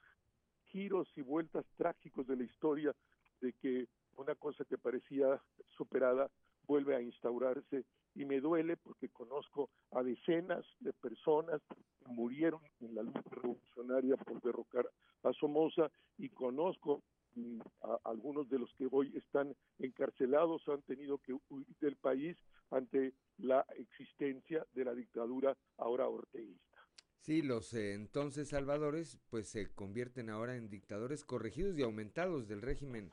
I: giros y vueltas trágicos de la historia de que una cosa que parecía superada vuelve a instaurarse y me duele porque conozco a decenas de personas que murieron en la lucha revolucionaria por derrocar a Somoza y conozco algunos de los que hoy están encarcelados han tenido que huir del país ante la existencia de la dictadura ahora orteguista.
E: Sí, los eh, entonces salvadores pues se convierten ahora en dictadores corregidos y aumentados del régimen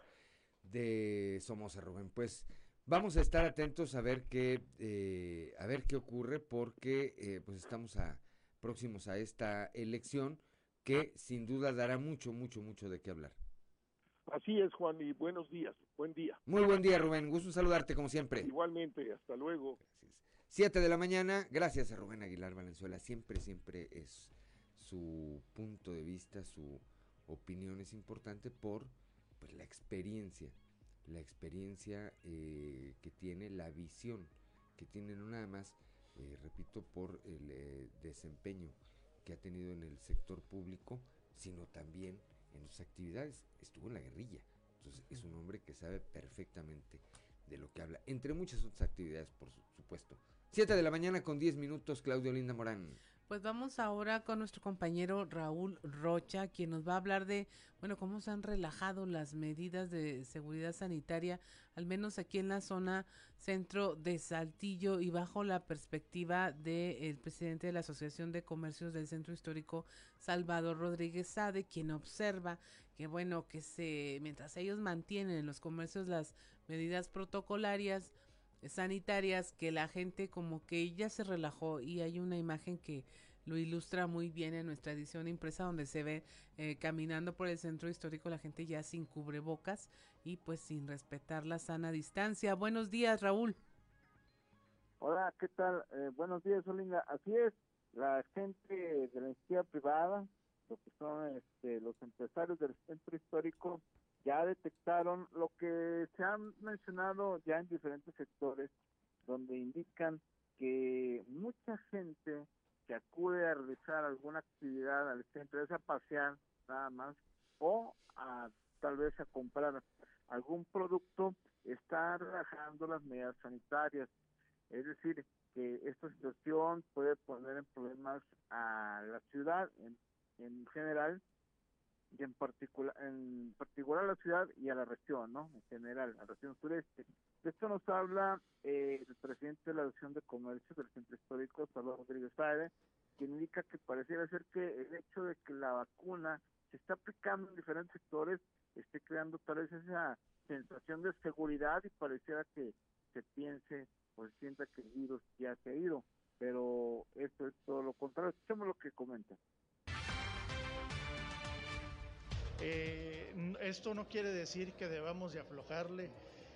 E: de Somoza Rubén. Pues vamos a estar atentos a ver qué eh, a ver qué ocurre porque eh, pues estamos a, próximos a esta elección que sin duda dará mucho, mucho, mucho de qué hablar.
I: Así es, Juan, y buenos días, buen día.
E: Muy buen día, Rubén. Gusto saludarte como siempre.
I: Igualmente, hasta luego.
E: Siete de la mañana, gracias a Rubén Aguilar Valenzuela. Siempre, siempre es su punto de vista, su opinión es importante por pues, la experiencia, la experiencia eh, que tiene, la visión que tiene, no nada más, eh, repito, por el eh, desempeño que ha tenido en el sector público, sino también en sus actividades. Estuvo en la guerrilla, entonces es un hombre que sabe perfectamente de lo que habla, entre muchas otras actividades, por supuesto. Siete de la mañana con diez minutos, Claudio Linda Morán.
A: Pues vamos ahora con nuestro compañero Raúl Rocha, quien nos va a hablar de, bueno, cómo se han relajado las medidas de seguridad sanitaria, al menos aquí en la zona centro de Saltillo y bajo la perspectiva del presidente de la Asociación de Comercios del Centro Histórico, Salvador Rodríguez Sade, quien observa que, bueno, que se, mientras ellos mantienen en los comercios las medidas protocolarias, sanitarias que la gente como que ya se relajó y hay una imagen que lo ilustra muy bien en nuestra edición impresa donde se ve eh, caminando por el centro histórico la gente ya sin cubrebocas y pues sin respetar la sana distancia. Buenos días, Raúl.
J: Hola, ¿qué tal? Eh, buenos días, Olinda. Así es, la gente de la iniciativa privada, lo que son este, los empresarios del centro histórico, ya detectaron lo que se ha mencionado ya en diferentes sectores, donde indican que mucha gente que acude a realizar alguna actividad al centro, es a pasear nada más, o a tal vez a comprar algún producto, está relajando las medidas sanitarias. Es decir, que esta situación puede poner en problemas a la ciudad en general y en particular en particular a la ciudad y a la región, ¿no? En general, a la región sureste. De esto nos habla eh, el presidente de la Asociación de Comercio del Centro Histórico, Salvador Rodríguez Saede, que indica que pareciera ser que el hecho de que la vacuna se está aplicando en diferentes sectores esté creando tal vez esa sensación de seguridad y pareciera que se piense o se sienta que el virus ya se ha ido. Pero esto es todo lo contrario. Escuchemos lo que comenta.
K: Eh, esto no quiere decir que debamos de aflojarle.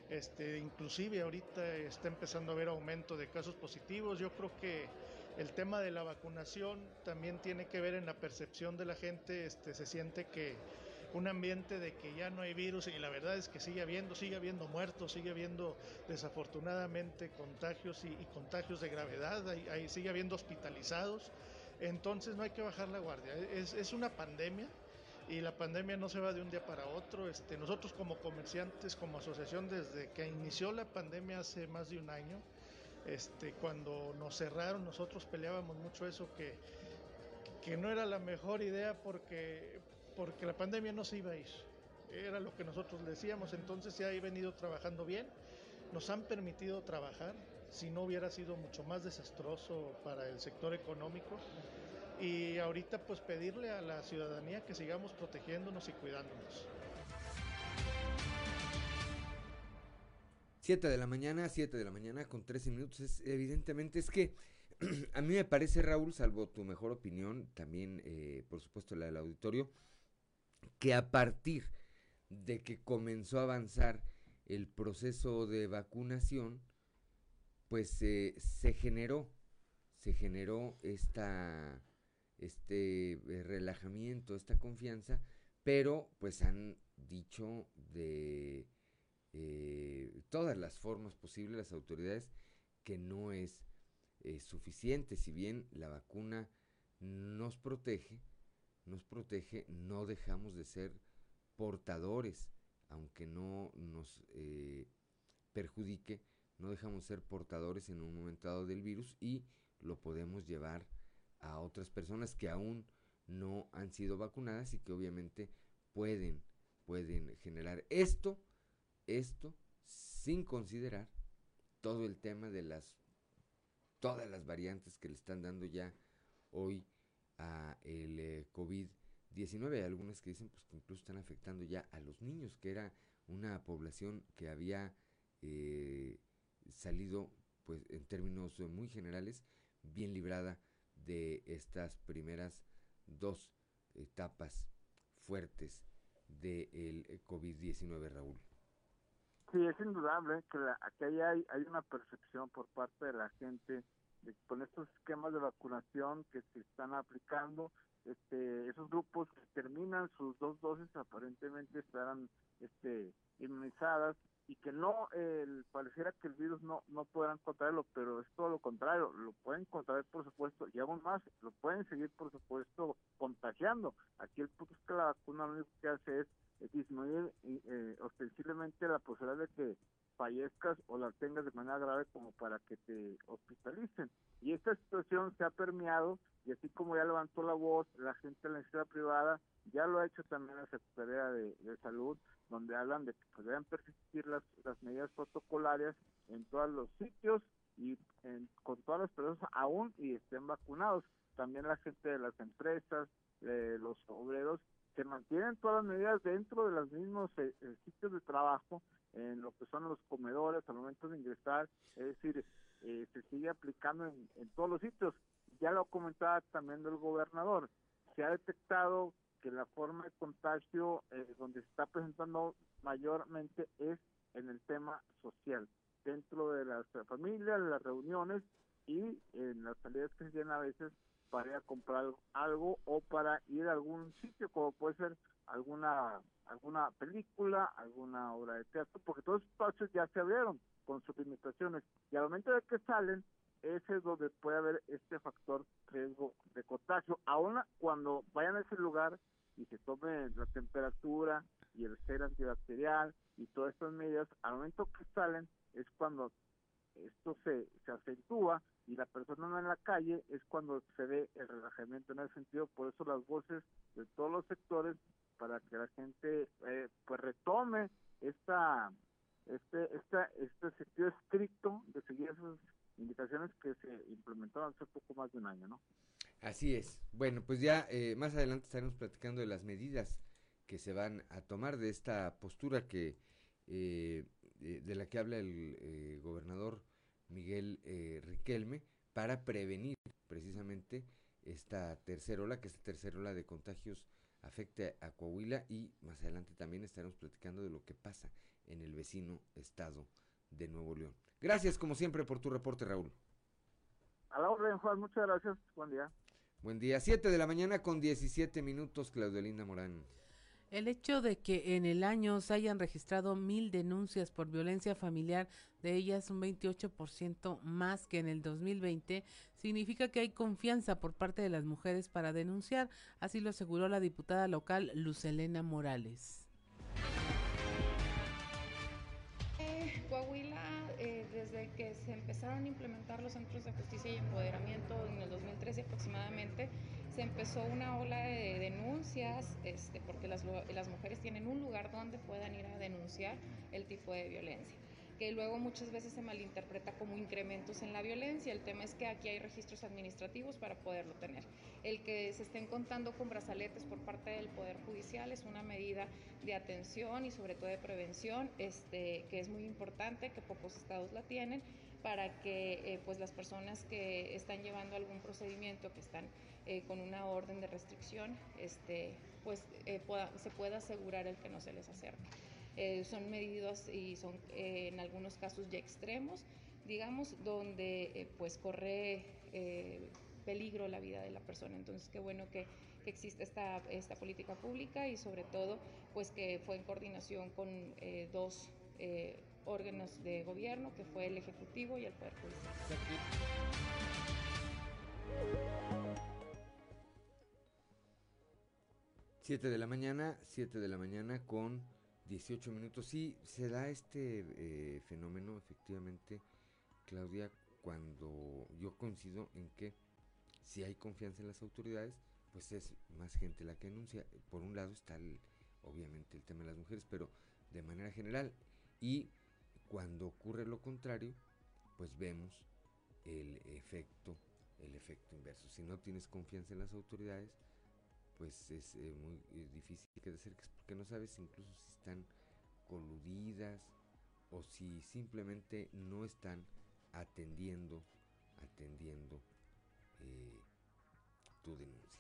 K: Este, inclusive ahorita está empezando a haber aumento de casos positivos. Yo creo que el tema de la vacunación también tiene que ver en la percepción de la gente. Este, se siente que un ambiente de que ya no hay virus y la verdad es que sigue habiendo, sigue habiendo muertos, sigue habiendo desafortunadamente contagios y, contagios de gravedad, sigue habiendo hospitalizados. Entonces no hay que bajar la guardia. Es una pandemia y la pandemia no se va de un día para otro. Este, nosotros como comerciantes, como asociación, desde que inició la pandemia hace más de un año, este, cuando nos cerraron, nosotros peleábamos mucho eso, que, que no era la mejor idea porque, porque la pandemia no se iba a ir. Era lo que nosotros decíamos, entonces se ha venido trabajando bien, nos han permitido trabajar, si no hubiera sido mucho más desastroso para el sector económico y ahorita pues pedirle a la ciudadanía que sigamos protegiéndonos y cuidándonos.
E: Siete de la mañana, siete de la mañana con 13 minutos. Evidentemente es que a mí me parece, Raúl, salvo tu mejor opinión, también eh, por supuesto la del auditorio, que a partir de que comenzó a avanzar el proceso de vacunación, pues eh, se generó, se generó esta este eh, relajamiento, esta confianza, pero pues han dicho de eh, todas las formas posibles las autoridades que no es eh, suficiente, si bien la vacuna nos protege, nos protege, no dejamos de ser portadores, aunque no nos perjudique, no dejamos de ser portadores en un momento dado del virus y lo podemos llevar a otras personas que aún no han sido vacunadas y que obviamente pueden, pueden generar esto, esto sin considerar todo el tema de las, todas las variantes que le están dando ya hoy a el eh, COVID-19. Hay algunas que dicen pues, que incluso están afectando ya a los niños, que era una población que había eh, salido, pues en términos muy generales, bien librada de estas primeras dos etapas fuertes del de COVID-19, Raúl.
J: Sí, es indudable que aquí hay, hay una percepción por parte de la gente de, con estos esquemas de vacunación que se están aplicando, este, esos grupos que terminan sus dos dosis aparentemente estarán este, inmunizadas y que no el, pareciera que el virus no no puedan contraerlo, pero es todo lo contrario, lo pueden contraer por supuesto y aún más lo pueden seguir por supuesto contagiando. Aquí el punto es que la vacuna lo único que hace es, disminuir eh, ostensiblemente la posibilidad de que fallezcas o la tengas de manera grave como para que te hospitalicen. Y esta situación se ha permeado y así como ya levantó la voz la gente de la iniciativa privada, ya lo ha hecho también la Secretaría de, Salud, donde hablan de que pues, deben persistir las, las medidas protocolarias en todos los sitios y con todas las personas aún y estén vacunados. También la gente de las empresas, los obreros, se mantienen todas las medidas dentro de los mismos eh, eh, sitios de trabajo, en lo que son los comedores al momento de ingresar, es decir, eh, se sigue aplicando en, en todos los sitios. Ya lo comentaba también el gobernador, se ha detectado que la forma de contagio eh, donde se está presentando mayormente es en el tema social, dentro de las familias, las reuniones y en las salidas que se tienen a veces para ir a comprar algo o para ir a algún sitio, como puede ser alguna alguna película, alguna obra de teatro, porque todos esos espacios ya se abrieron con sus limitaciones y al momento de que salen ese es donde puede haber este factor riesgo de contagio. Aún cuando vayan a ese lugar y se tome la temperatura y el gel antibacterial y todas estas medidas, al momento que salen es cuando esto se, se acentúa y la persona no en la calle es cuando se ve el relajamiento en ese sentido. Por eso las voces de todos los sectores para que la gente eh, pues retome esta este, esta, este sentido estricto de seguir esas indicaciones que se implementaron hace poco más de un año, ¿no?
E: Así es. Bueno, pues ya eh, más adelante estaremos platicando de las medidas que se van a tomar de esta postura que eh, de, la que habla el eh, gobernador Miguel Riquelme para prevenir precisamente esta tercera ola, que esta tercera ola de contagios afecte a Coahuila y más adelante también estaremos platicando de lo que pasa en el vecino estado de Nuevo León. Gracias como siempre por tu reporte, Raúl.
J: A la orden, Juan, muchas gracias. Buen día.
E: Buen día, 7 de la mañana con 17 minutos, Linda Morán.
A: El hecho de que en el año se hayan registrado mil denuncias por violencia familiar, de ellas un 28% más que en el 2020, significa que hay confianza por parte de las mujeres para denunciar, así lo aseguró la diputada local Lucelena Morales.
L: Que se empezaron a implementar los centros de justicia y empoderamiento en el 2013 aproximadamente, se empezó una ola de denuncias, este, porque las, las mujeres tienen un lugar donde puedan ir a denunciar el tipo de violencia que luego muchas veces se malinterpreta como incrementos en la violencia. El tema es que aquí hay registros administrativos para poderlo tener. El que se estén contando con brazaletes por parte del Poder Judicial es una medida de atención y sobre todo de prevención, este, que es muy importante, que pocos estados la tienen para que eh, pues las personas que están llevando algún procedimiento, que están eh, con una orden de restricción, este, pues eh, se pueda asegurar el que no se les acerque. Eh, son medidas y son eh, en algunos casos ya extremos, digamos, donde eh, pues corre peligro la vida de la persona. Entonces, qué bueno que, que existe esta, esta política pública y sobre todo, pues que fue en coordinación con dos órganos de gobierno, que fue el Ejecutivo y el Poder Judicial.
E: Siete de la mañana, siete de la mañana con 18 minutos. Sí, se da este eh, fenómeno, efectivamente, Claudia, cuando yo coincido en que si hay confianza en las autoridades, pues es más gente la que anuncia. Por un lado está obviamente el tema de las mujeres, pero de manera general. Y cuando ocurre lo contrario, pues vemos el efecto, el efecto inverso. Si no tienes confianza en las autoridades, pues es eh, muy eh, difícil que te acerques porque no sabes incluso si están coludidas o si simplemente no están atendiendo, atendiendo eh, tu denuncia.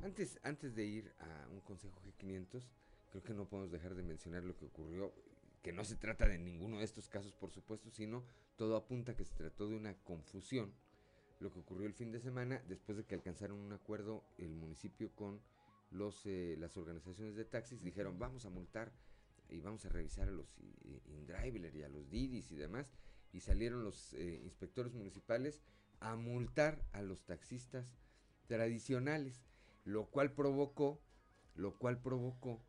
E: Antes, antes de ir a un consejo G500, creo que no podemos dejar de mencionar lo que ocurrió, que no se trata de ninguno de estos casos, por supuesto, sino todo apunta que se trató de una confusión, lo que ocurrió el fin de semana, después de que alcanzaron un acuerdo el municipio con los, eh, las organizaciones de taxis, dijeron vamos a multar y vamos a revisar a los InDriver y a los Didis y demás, y salieron los eh, inspectores municipales a multar a los taxistas tradicionales, lo cual provocó, lo cual provocó,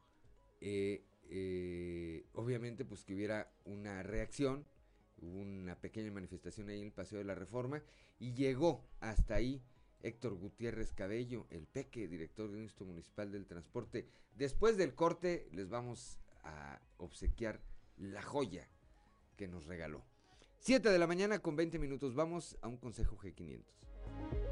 E: eh, eh, obviamente, pues que hubiera una reacción, hubo una pequeña manifestación ahí en el Paseo de la Reforma, y llegó hasta ahí Héctor Gutiérrez Cabello, el Peque, director del Instituto Municipal del Transporte. Después del corte les vamos a obsequiar la joya que nos regaló. 7 de la mañana con 20 minutos. Vamos a un consejo G500.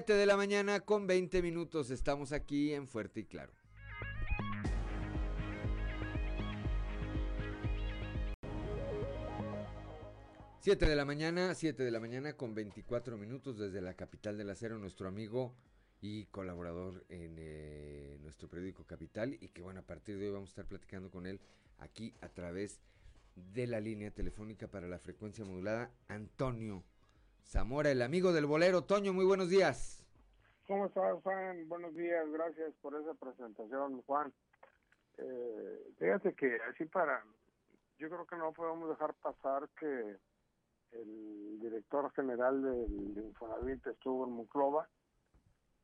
E: 7 de la mañana con 20 minutos. Estamos aquí en Fuerte y Claro. Siete de la mañana, 7 de la mañana con 24 minutos desde la capital del acero, nuestro amigo y colaborador en eh, nuestro periódico Capital y que bueno, a partir de hoy vamos a estar platicando con él aquí a través de la línea telefónica para la frecuencia modulada, Antonio Zamora, el amigo del bolero. Toño, muy buenos días.
M: ¿Cómo estás, Juan? Buenos días, gracias por esa presentación, Juan. Eh, fíjate que así para, yo creo que no podemos dejar pasar que el director general del Infonavit estuvo en Monclova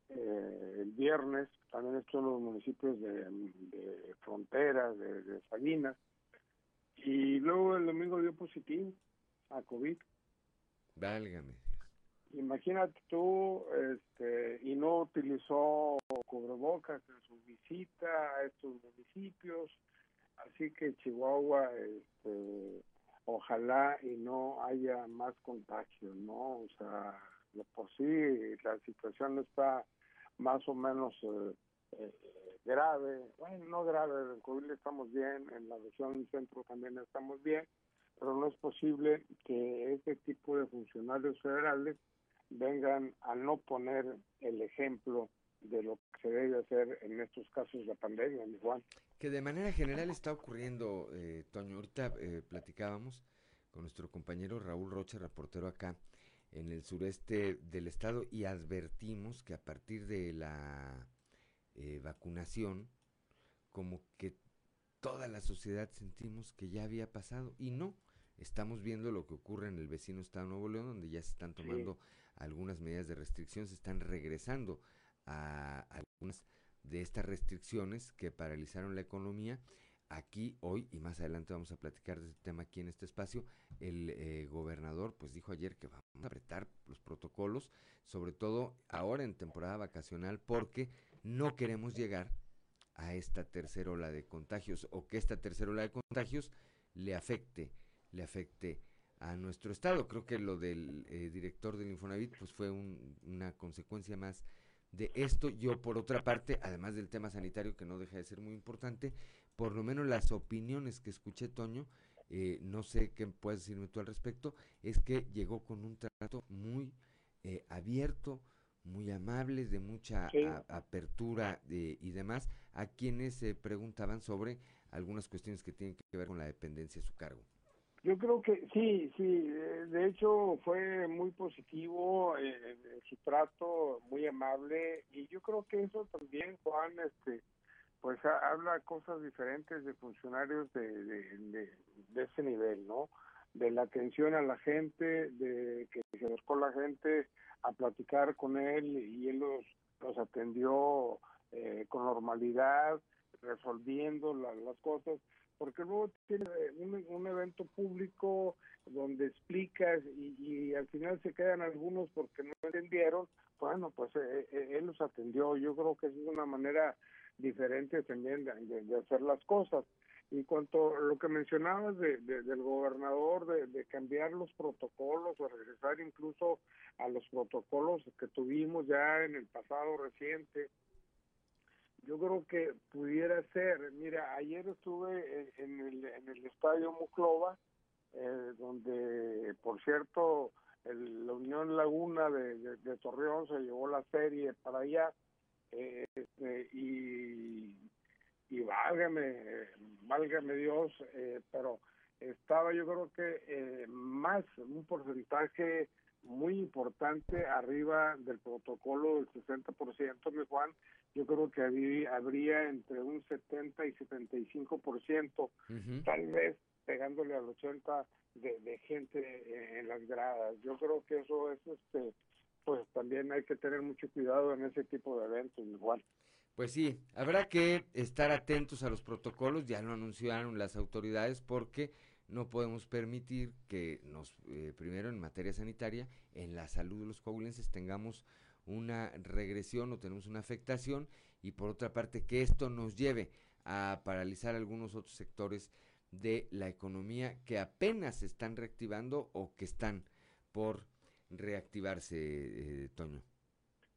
M: eh, el viernes, también estuvo en los municipios de, de Fronteras, de, de Salinas, y luego el domingo dio positivo a COVID.
E: Válgame.
M: Imagínate tú, este, y no utilizó cubrebocas en su visita a estos municipios, así que Chihuahua, este, ojalá y no haya más contagio, ¿no? O sea, por sí la situación está más o menos eh, eh, grave, bueno, no grave, en COVID estamos bien, en la región centro también estamos bien, pero no es posible que este tipo de funcionarios federales vengan a no poner el ejemplo de lo que se debe hacer en estos casos de pandemia, mi Juan.
E: Que de manera general está ocurriendo, eh, Toño, ahorita eh, platicábamos con nuestro compañero Raúl Rocha, reportero acá en el sureste del estado, y advertimos que a partir de la eh, vacunación, como que toda la sociedad sentimos que ya había pasado, y no, Estamos viendo lo que ocurre en el vecino estado de Nuevo León, donde ya se están tomando algunas medidas de restricción, se están regresando a algunas de estas restricciones que paralizaron la economía. Aquí hoy y más adelante vamos a platicar de este tema aquí en este espacio. El eh, gobernador pues dijo ayer que vamos a apretar los protocolos, sobre todo ahora en temporada vacacional, porque no queremos llegar a esta tercera ola de contagios o que esta tercera ola de contagios le afecte le afecte a nuestro estado. Creo que lo del eh, director del Infonavit pues fue una consecuencia más de esto. Yo por otra parte, además del tema sanitario que no deja de ser muy importante, por lo menos las opiniones que escuché Toño, eh, no sé qué puedes decirme tú al respecto, es que llegó con un trato muy eh, abierto, muy amable, de mucha apertura y demás, a quienes se preguntaban sobre algunas cuestiones que tienen que ver con la dependencia de su cargo.
M: Yo creo que sí, sí, de hecho fue muy positivo eh, su trato, muy amable y yo creo que eso también, Juan, este, pues habla cosas diferentes de funcionarios de, de, de, ese nivel, ¿no? De la atención a la gente, de que se acercó la gente a platicar con él y él los, los atendió eh, con normalidad, resolviendo las cosas porque luego tiene un, evento público donde explicas y, al final se quedan algunos porque no entendieron, bueno, pues eh, eh, él los atendió. Yo creo que es una manera diferentes también de, hacer las cosas. En cuanto a lo que mencionabas de, del gobernador, de, cambiar los protocolos o regresar incluso a los protocolos que tuvimos ya en el pasado reciente, yo creo que pudiera ser. Mira, ayer estuve en, el, en el estadio Muclova, eh, donde, por cierto, la Unión Laguna de, Torreón se llevó la serie para allá. Eh, este, y, y válgame, válgame Dios, eh, pero estaba yo creo que eh, más, un porcentaje muy importante arriba del protocolo del 60%, mi Juan, yo creo que habría, entre un 70 y 75%, tal vez pegándole al 80 de, de gente en las gradas. Yo creo que eso es, este, pues también hay que tener mucho cuidado en ese tipo de eventos, igual.
E: Pues sí, habrá que estar atentos a los protocolos, ya lo anunciaron las autoridades, porque no podemos permitir que nos, eh, primero en materia sanitaria, en la salud de los coahuilenses tengamos una regresión o tenemos una afectación y por otra parte que esto nos lleve a paralizar algunos otros sectores de la economía que apenas se están reactivando o que están por reactivarse, eh, Toño.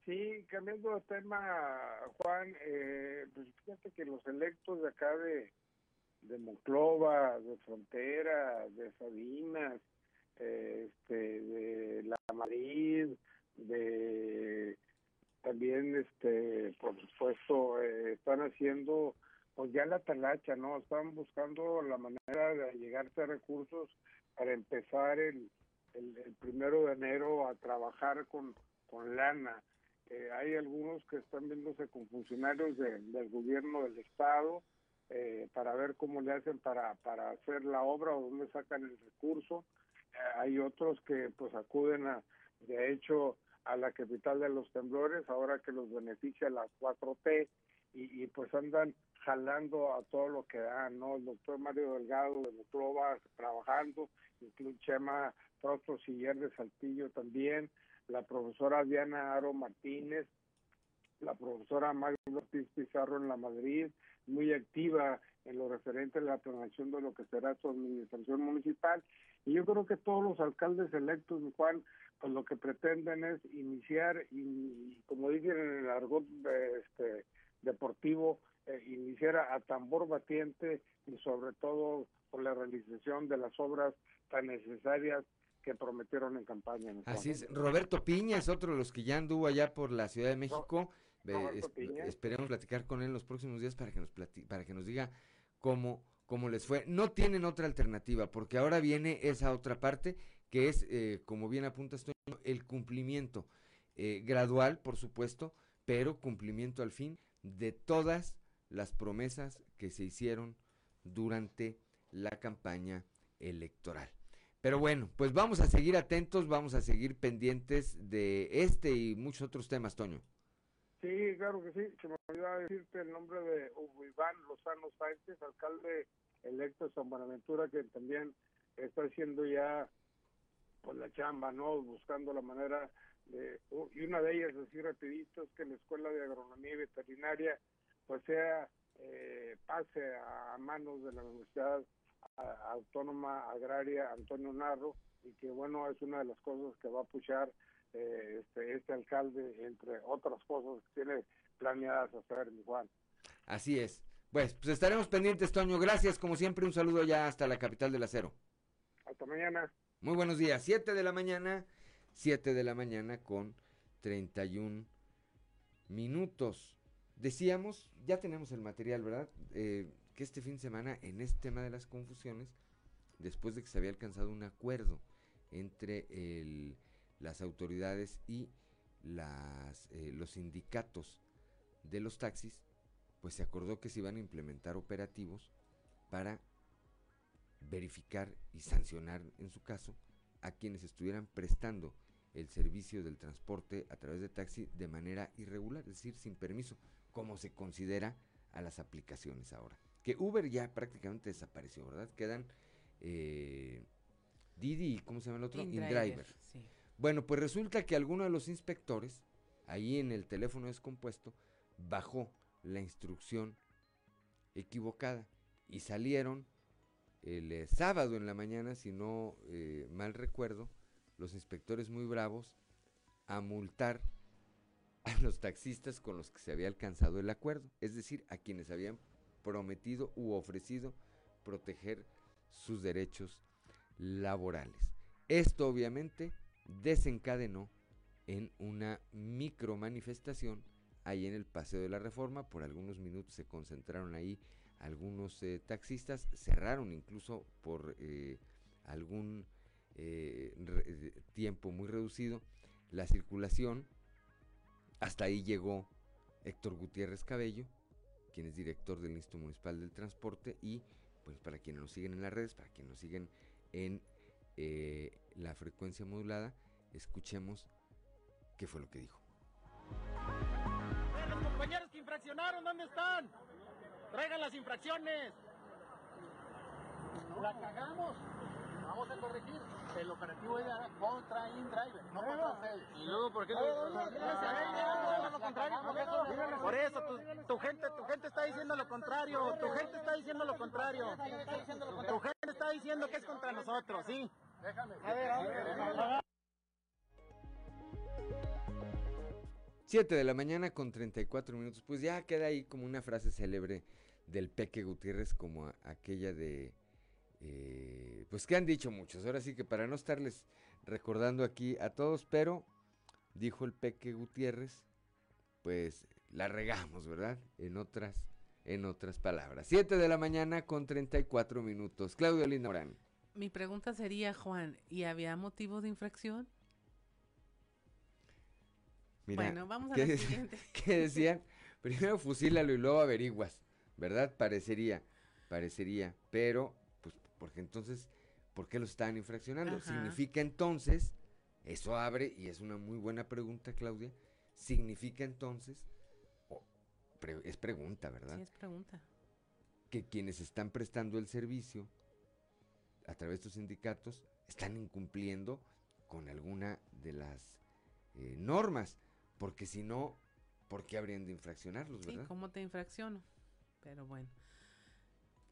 M: Sí, cambiando de tema, Juan, eh, pues fíjate que los electos de acá de, de Monclova, de Frontera, de Sabinas, este, de La Madrid, de también, este, por supuesto, eh, están haciendo pues ya la talacha, ¿no? Están buscando la manera de llegarse a recursos para empezar el, el, primero de enero a trabajar con, con lana. Eh, hay algunos que están viéndose con funcionarios del gobierno del estado eh, para ver cómo le hacen para, para hacer la obra o dónde sacan el recurso. Eh, hay otros que pues acuden a, de hecho, a la capital de los temblores, ahora que los beneficia la 4T, y, y pues andan jalando a todo lo que da, ¿no? El doctor Mario Delgado de Monclova trabajando, incluso Chema Prostro Siller de Saltillo también, la profesora Diana Aro Martínez, la profesora Mario Ortiz Pizarro en la Madrid, muy activa en lo referente a la planeación de lo que será su administración municipal. Y yo creo que todos los alcaldes electos, Juan, pues lo que pretenden es iniciar, y, como dicen en el argot este, deportivo, eh, iniciara a tambor batiente y sobre todo por la realización de las obras tan necesarias que prometieron en campaña.
E: Así es, Roberto Piña es otro de los que ya anduvo allá por la Ciudad de México. esperemos platicar con él en los próximos días para que nos para que nos diga cómo cómo les fue. No tienen otra alternativa porque ahora viene esa otra parte que es, eh, como bien apunta esto, el cumplimiento eh, gradual, por supuesto, pero cumplimiento al fin de todas las promesas que se hicieron durante la campaña electoral. Pero bueno, pues vamos a seguir atentos, vamos a seguir pendientes de este y muchos otros temas, Toño.
M: Sí, claro que sí. Se me olvidó decirte el nombre de Hugo Iván Lozano Sánchez, alcalde electo de San Buenaventura, que también está haciendo ya pues la chamba, ¿no? Buscando la manera de... Y una de ellas, así rapidito, es que la Escuela de Agronomía y Veterinaria pues sea eh, pase a manos de la Universidad Autónoma Agraria Antonio Narro y que bueno es una de las cosas que va a puchar eh, este, este alcalde entre otras cosas que tiene planeadas hacer mi Juan.
E: Así es. Pues, pues estaremos pendientes, Toño. Gracias, como siempre, un saludo ya hasta la capital del acero.
M: Hasta mañana.
E: Muy buenos días. Siete de la mañana, siete de la mañana con 31 minutos. Decíamos, ya tenemos el material, ¿verdad? Eh, que este fin de semana, en este tema de las confusiones, después de que se había alcanzado un acuerdo entre las autoridades y las, eh, los sindicatos de los taxis, pues se acordó que se iban a implementar operativos para verificar y sancionar, en su caso, a quienes estuvieran prestando el servicio del transporte a través de taxi de manera irregular, es decir, sin permiso como se considera a las aplicaciones ahora. Que Uber ya prácticamente desapareció, ¿verdad? Quedan eh, Didi y ¿cómo se llama el otro? InDriver. Bueno, pues resulta que alguno de los inspectores, ahí en el teléfono descompuesto, bajó la instrucción equivocada y salieron el eh, sábado en la mañana, si no eh, mal recuerdo, los inspectores muy bravos a multar a los taxistas con los que se había alcanzado el acuerdo, es decir, a quienes habían prometido u ofrecido proteger sus derechos laborales. Esto obviamente desencadenó en una micro manifestación ahí en el Paseo de la Reforma. Por algunos minutos se concentraron ahí algunos eh, taxistas, cerraron incluso por eh, algún eh, tiempo muy reducido la circulación. Hasta ahí llegó Héctor Gutiérrez Cabello, quien es director del Instituto Municipal del Transporte y pues para quienes nos siguen en las redes, para quienes nos siguen en la frecuencia modulada, escuchemos qué fue lo que dijo.
N: los compañeros que infraccionaron, ¿dónde están? Traigan las infracciones. La cagamos. Vamos a corregir. El operativo era contra InDriver, no contra ustedes. ¿Y luego por qué Por eso, tu, gente, tu gente está diciendo lo contrario. Tu gente está diciendo lo contrario. Tu gente está diciendo que es contra nosotros, ¿sí? Déjame. A ver, a ver.
E: 7 de la mañana con 34 minutos. Pues ya queda ahí como una frase célebre del Peque Gutiérrez, como aquella de. Eh, pues que han dicho muchos. Ahora sí que para no estarles recordando aquí a todos, pero dijo el Peque Gutiérrez, pues la regamos, ¿verdad? En otras, en otras palabras. 7 de la mañana con 34 minutos. Claudio Linda Morán.
A: Mi pregunta sería, Juan, ¿y había motivo de infracción?
E: bueno, vamos a la siguiente. ¿Qué decían? Primero fusílalo y luego averiguas, ¿verdad? Parecería, parecería, pero, pues, porque entonces, ¿por qué lo estaban infraccionando? Significa entonces, eso abre, y es una muy buena pregunta, Claudia, significa entonces, es pregunta, ¿verdad?
A: Sí, es pregunta.
E: Que quienes están prestando el servicio a través de estos sindicatos están incumpliendo con alguna de las eh, normas. Porque si no, ¿por qué habrían de infraccionarlos, verdad?
A: Sí, ¿cómo te infracciono? Pero bueno.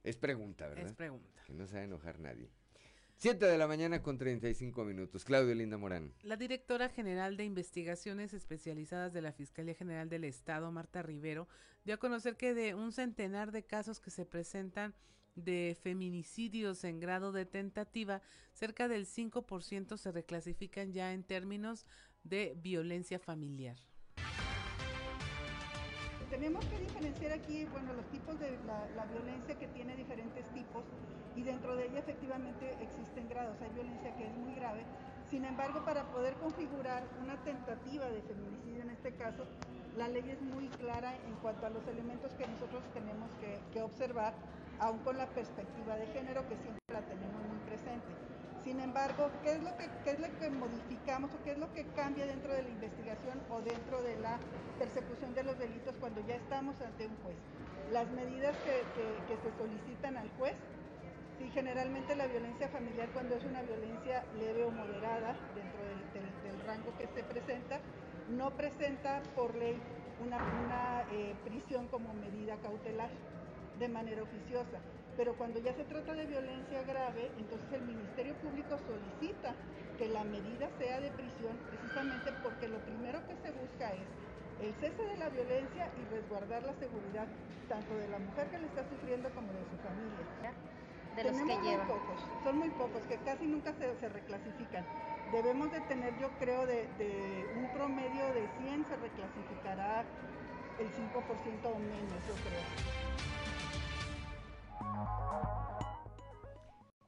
E: Es pregunta, ¿verdad?
A: Es pregunta.
E: Que no se va a enojar nadie. Siete de la mañana con 35 minutos. Claudio Linda Morán.
A: La directora general de investigaciones especializadas de la Fiscalía General del Estado, Marta Rivero, dio a conocer que de un centenar de casos que se presentan de feminicidios en grado de tentativa, cerca del 5% se reclasifican ya en términos de violencia familiar.
O: Tenemos que diferenciar aquí, bueno, los tipos de la, violencia que tiene diferentes tipos y dentro de ella efectivamente existen grados. Hay violencia que es muy grave. Sin embargo, para poder configurar una tentativa de feminicidio en este caso, la ley es muy clara en cuanto a los elementos que nosotros tenemos que, que observar, aún con la perspectiva de género que siempre la tenemos muy presente. Sin embargo, ¿qué es, lo que, modificamos o qué es lo que cambia dentro de la investigación o dentro de la persecución de los delitos cuando ya estamos ante un juez? Las medidas que, se solicitan al juez, sí, generalmente la violencia familiar cuando es una violencia leve o moderada dentro del, rango que se presenta, no presenta por ley una, eh, prisión como medida cautelar de manera oficiosa pero cuando ya se trata de violencia grave, entonces el Ministerio Público solicita que la medida sea de prisión precisamente porque lo primero que se busca es el cese de la violencia y resguardar la seguridad tanto de la mujer que le está sufriendo como de su familia.
C: De los que muy
O: pocos, son muy pocos, que casi nunca se, reclasifican. Debemos de tener, yo creo, de, de un promedio de 100 se reclasificará el 5% o menos, yo creo.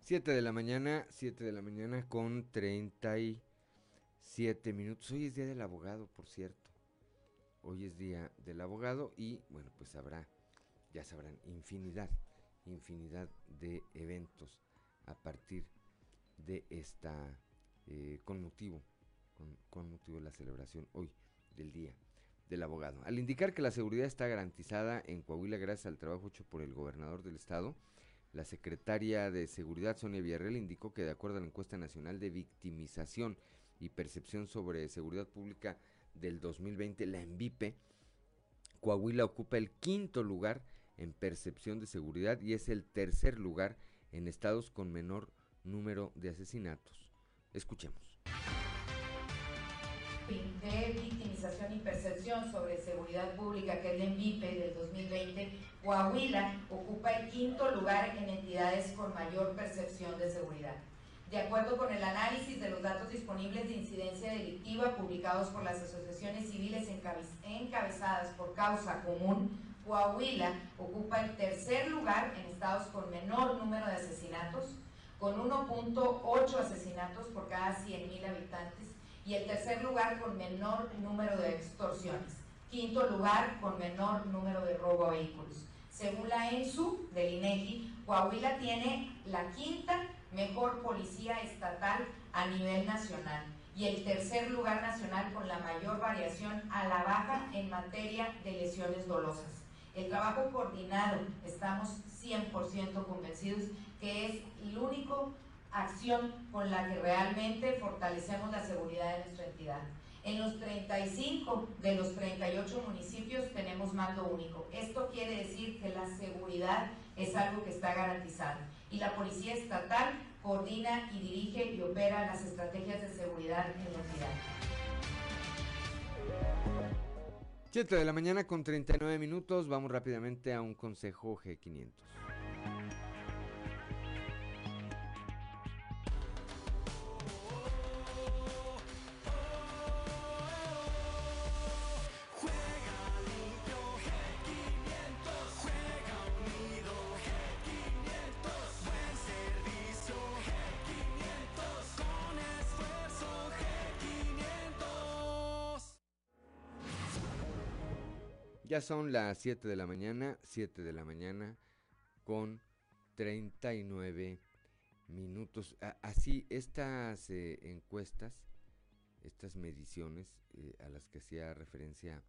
E: 7 de la mañana, 7 de la mañana con 37 minutos. Hoy es día del abogado, por cierto. Hoy es día del abogado y bueno, pues habrá, ya sabrán, infinidad, infinidad de eventos a partir de esta, eh, con motivo, con, con motivo de la celebración hoy del día del abogado. Al indicar que la seguridad está garantizada en Coahuila gracias al trabajo hecho por el gobernador del estado, la secretaria de Seguridad, Sonia Villarreal, indicó que de acuerdo a la encuesta nacional de victimización y percepción sobre seguridad pública del 2020, la ENVIPE, Coahuila ocupa el quinto lugar en percepción de seguridad y es el tercer lugar en estados con menor número de asesinatos. Escuchemos.
P: De victimización y percepción sobre seguridad pública, que es el MIPE del 2020, Coahuila ocupa el quinto lugar en entidades con mayor percepción de seguridad. De acuerdo con el análisis de los datos disponibles de incidencia delictiva publicados por las asociaciones civiles encabezadas por causa común, Coahuila ocupa el tercer lugar en estados con menor número de asesinatos, con 1.8 asesinatos por cada 100.000 habitantes, y el tercer lugar con menor número de extorsiones. Quinto lugar con menor número de robo a vehículos. Según la ENSU del INEGI, Coahuila tiene la quinta mejor policía estatal a nivel nacional y el tercer lugar nacional con la mayor variación a la baja en materia de lesiones dolosas. El trabajo coordinado, estamos 100% convencidos que es la única acción con la que realmente fortalecemos la seguridad de nuestra entidad. En los 35 de los 38 municipios tenemos mando único. Esto quiere decir que la seguridad es algo que está garantizado y la Policía Estatal coordina y dirige y opera las estrategias de seguridad en la entidad.
E: 7 de la mañana con 39 minutos, vamos rápidamente a un consejo G500. Son las 7 de la mañana, 7 de la mañana con 39 minutos. así, estas eh, encuestas, estas mediciones eh, a las que hacía referencia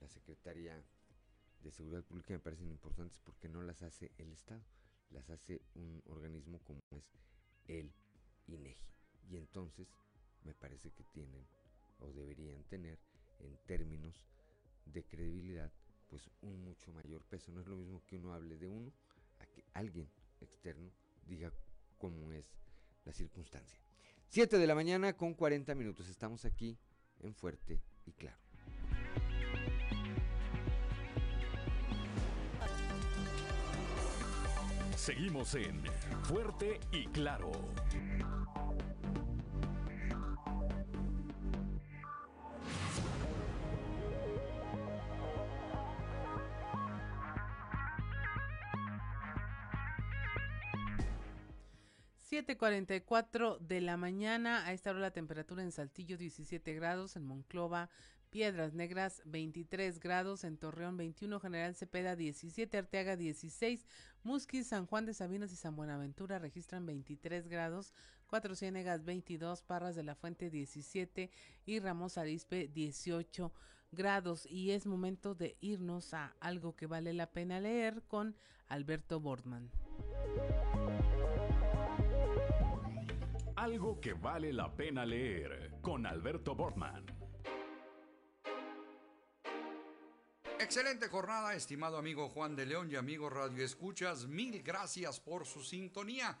E: la Secretaría de Seguridad Pública me parecen importantes porque no las hace el Estado, las hace un organismo como es el INEGI. Y entonces me parece que tienen o deberían tener en términos de credibilidad, pues un mucho mayor peso. No es lo mismo que uno hable de uno a que alguien externo diga cómo es la circunstancia. 7 de la mañana con 40 minutos. Estamos aquí en Fuerte y Claro.
B: Seguimos en Fuerte y Claro.
A: 7:44 de la mañana. A esta hora la temperatura en Saltillo 17 grados, en Monclova, Piedras Negras 23 grados, en Torreón 21, General Cepeda 17, Arteaga 16, Musquis, San Juan de Sabinas y San Buenaventura registran 23 grados, Cuatro Ciénegas 22, Parras de la Fuente 17 y Ramos Arispe 18 grados. Y es momento de irnos a algo que vale la pena leer con Alberto Bordman.
B: Algo que vale la pena leer con Alberto Bortman.
Q: Excelente jornada, estimado amigo Juan de León y amigo Radio Escuchas. Mil gracias por su sintonía.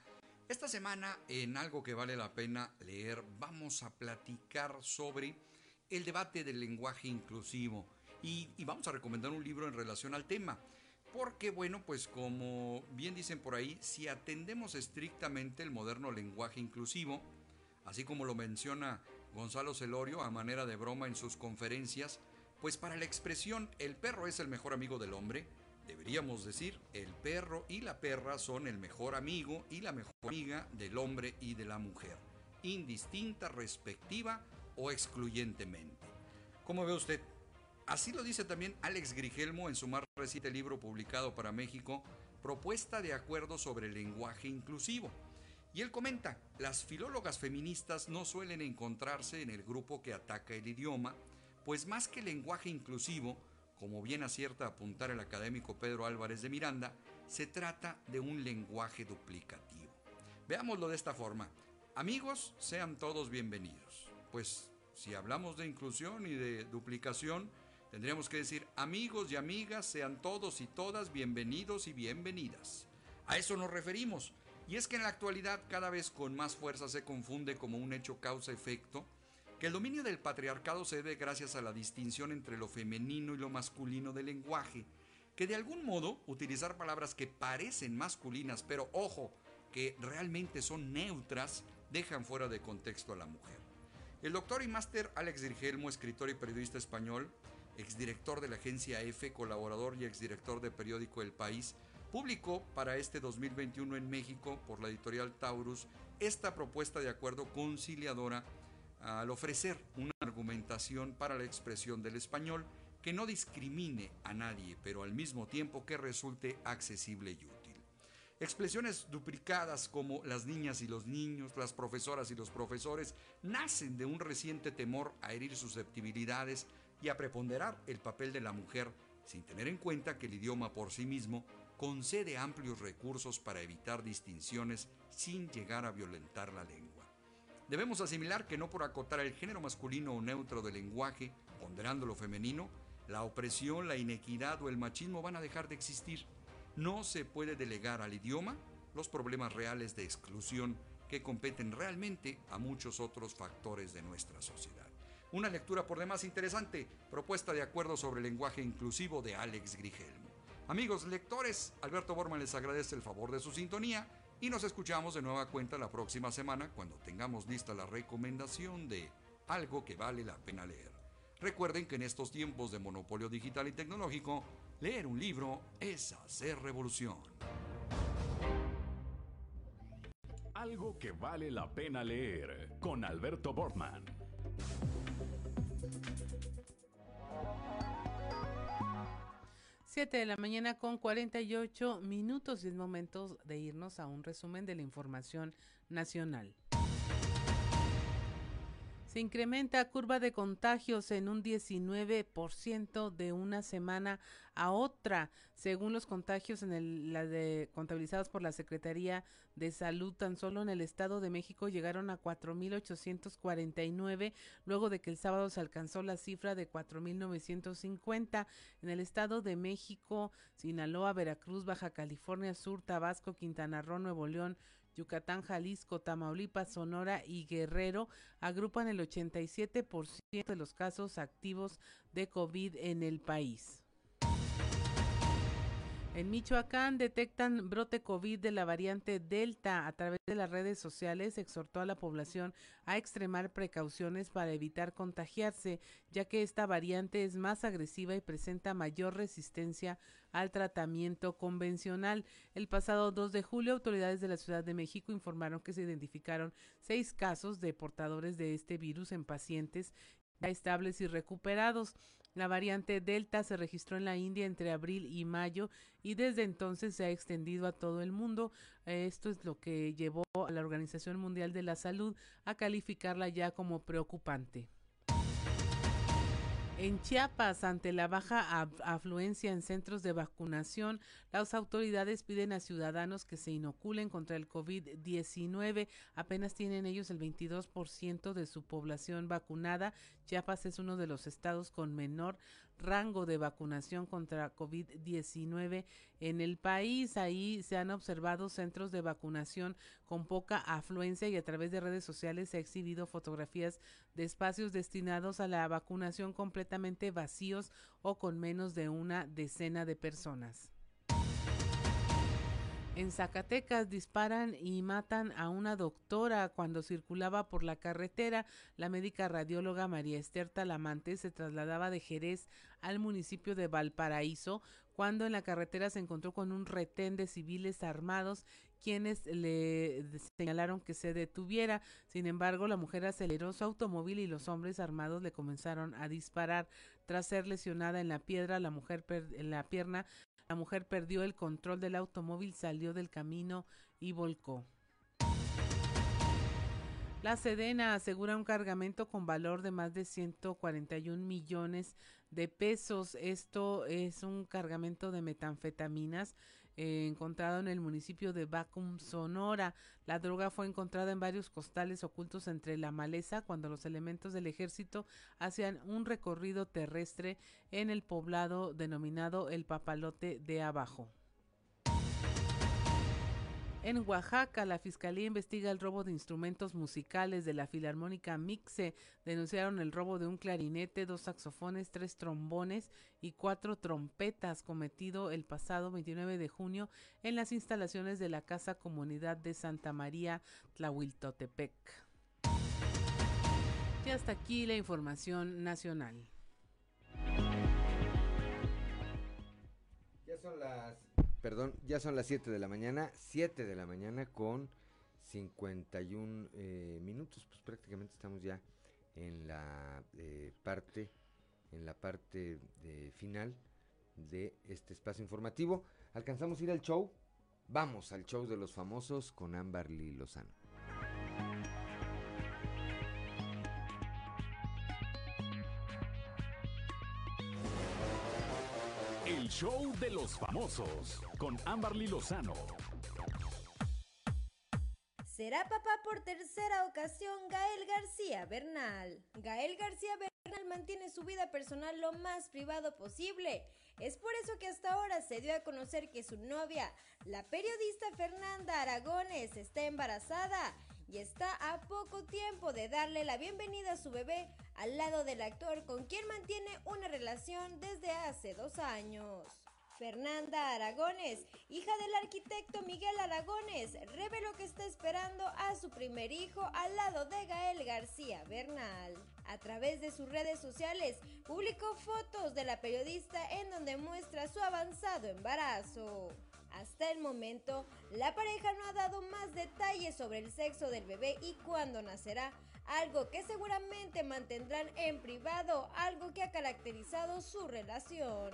Q: Esta semana, en algo que vale la pena leer, vamos a platicar sobre el debate del lenguaje inclusivo y, y vamos a recomendar un libro en relación al tema. Porque bueno, pues como bien dicen por ahí, si atendemos estrictamente el moderno lenguaje inclusivo, así como lo menciona Gonzalo Celorio a manera de broma en sus conferencias, pues para la expresión el perro es el mejor amigo del hombre, deberíamos decir el perro y la perra son el mejor amigo y la mejor amiga del hombre y de la mujer, indistinta, respectiva o excluyentemente. ¿Cómo ve usted? Así lo dice también Alex Grigelmo en su más reciente libro publicado para México, Propuesta de Acuerdo sobre el Lenguaje Inclusivo. Y él comenta, las filólogas feministas no suelen encontrarse en el grupo que ataca el idioma, pues más que lenguaje inclusivo, como bien acierta apuntar el académico Pedro Álvarez de Miranda, se trata de un lenguaje duplicativo. Veámoslo de esta forma. Amigos, sean todos bienvenidos. Pues si hablamos de inclusión y de duplicación, Tendríamos que decir, amigos y amigas, sean todos y todas bienvenidos y bienvenidas. A eso nos referimos. Y es que en la actualidad cada vez con más fuerza se confunde como un hecho causa-efecto que el dominio del patriarcado se debe gracias a la distinción entre lo femenino y lo masculino del lenguaje, que de algún modo utilizar palabras que parecen masculinas, pero ojo, que realmente son neutras, dejan fuera de contexto a la mujer. El doctor y máster Alex Dirgelmo, escritor y periodista español, exdirector de la agencia EFE, colaborador y exdirector de periódico El País, publicó para este 2021 en México, por la editorial Taurus, esta propuesta de acuerdo conciliadora al ofrecer una argumentación para la expresión del español que no discrimine a nadie, pero al mismo tiempo que resulte accesible y útil. Expresiones duplicadas como las niñas y los niños, las profesoras y los profesores, nacen de un reciente temor a herir susceptibilidades y a preponderar el papel de la mujer, sin tener en cuenta que el idioma por sí mismo concede amplios recursos para evitar distinciones sin llegar a violentar la lengua. Debemos asimilar que no por acotar el género masculino o neutro del lenguaje, ponderando lo femenino, la opresión, la inequidad o el machismo van a dejar de existir. No se puede delegar al idioma los problemas reales de exclusión que competen realmente a muchos otros factores de nuestra sociedad. Una lectura por demás interesante, propuesta de acuerdo sobre el lenguaje inclusivo de Alex Grigelmo. Amigos lectores, Alberto Borman les agradece el favor de su sintonía y nos escuchamos de nueva cuenta la próxima semana cuando tengamos lista la recomendación de algo que vale la pena leer. Recuerden que en estos tiempos de monopolio digital y tecnológico, leer un libro es hacer revolución.
B: Algo que vale la pena leer con Alberto Bortman.
A: 7 de la mañana con 48 minutos y es momento de irnos a un resumen de la información nacional. Se incrementa curva de contagios en un 19% de una semana a otra, según los contagios en el, la de, contabilizados por la Secretaría de Salud. Tan solo en el Estado de México llegaron a 4.849, luego de que el sábado se alcanzó la cifra de 4.950. En el Estado de México, Sinaloa, Veracruz, Baja California Sur, Tabasco, Quintana Roo, Nuevo León, Yucatán, Jalisco, Tamaulipas, Sonora y Guerrero agrupan el 87% de los casos activos de COVID en el país. En Michoacán detectan brote COVID de la variante Delta. A través de las redes sociales exhortó a la población a extremar precauciones para evitar contagiarse, ya que esta variante es más agresiva y presenta mayor resistencia al tratamiento convencional. El pasado 2 de julio, autoridades de la Ciudad de México informaron que se identificaron seis casos de portadores de este virus en pacientes ya estables y recuperados. La variante Delta se registró en la India entre abril y mayo y desde entonces se ha extendido a todo el mundo. Esto es lo que llevó a la Organización Mundial de la Salud a calificarla ya como preocupante. En Chiapas, ante la baja afluencia en centros de vacunación, las autoridades piden a ciudadanos que se inoculen contra el COVID-19. Apenas tienen ellos el 22% de su población vacunada. Chiapas es uno de los estados con menor rango de vacunación contra COVID-19 en el país. Ahí se han observado centros de vacunación con poca afluencia y a través de redes sociales se ha exhibido fotografías de espacios destinados a la vacunación completamente vacíos o con menos de una decena de personas. En Zacatecas disparan y matan a una doctora cuando circulaba por la carretera. La médica radióloga María Esther Talamante se trasladaba de Jerez al municipio de Valparaíso cuando en la carretera se encontró con un retén de civiles armados quienes le señalaron que se detuviera. Sin embargo, la mujer aceleró su automóvil y los hombres armados le comenzaron a disparar. Tras ser lesionada en la piedra, la mujer en la pierna, la mujer perdió el control del automóvil, salió del camino y volcó. La Sedena asegura un cargamento con valor de más de 141 millones de pesos. Esto es un cargamento de metanfetaminas eh, encontrado en el municipio de Bacum, Sonora. La droga fue encontrada en varios costales ocultos entre la maleza cuando los elementos del ejército hacían un recorrido terrestre en el poblado denominado el Papalote de Abajo. En Oaxaca, la Fiscalía investiga el robo de instrumentos musicales de la Filarmónica Mixe. Denunciaron el robo de un clarinete, dos saxofones, tres trombones y cuatro trompetas cometido el pasado 29 de junio en las instalaciones de la Casa Comunidad de Santa María, Tlahuiltotepec. Y hasta aquí la información nacional.
E: Ya son las Perdón, ya son las 7 de la mañana, 7 de la mañana con 51 eh, minutos, pues prácticamente estamos ya en la eh, parte, en la parte final de este espacio informativo. ¿Alcanzamos a ir al show? Vamos al show de los famosos con Ámbar Lozano.
B: Show de los famosos con Amberly Lozano.
R: Será papá por tercera ocasión Gael García Bernal. Gael García Bernal mantiene su vida personal lo más privado posible. Es por eso que hasta ahora se dio a conocer que su novia, la periodista Fernanda Aragones, está embarazada y está a poco tiempo de darle la bienvenida a su bebé al lado del actor con quien mantiene una relación desde hace dos años. Fernanda Aragones, hija del arquitecto Miguel Aragones, reveló que está esperando a su primer hijo al lado de Gael García Bernal. A través de sus redes sociales, publicó fotos de la periodista en donde muestra su avanzado embarazo. Hasta el momento, la pareja no ha dado más detalles sobre el sexo del bebé y cuándo nacerá, algo que seguramente mantendrán en privado, algo que ha caracterizado su relación.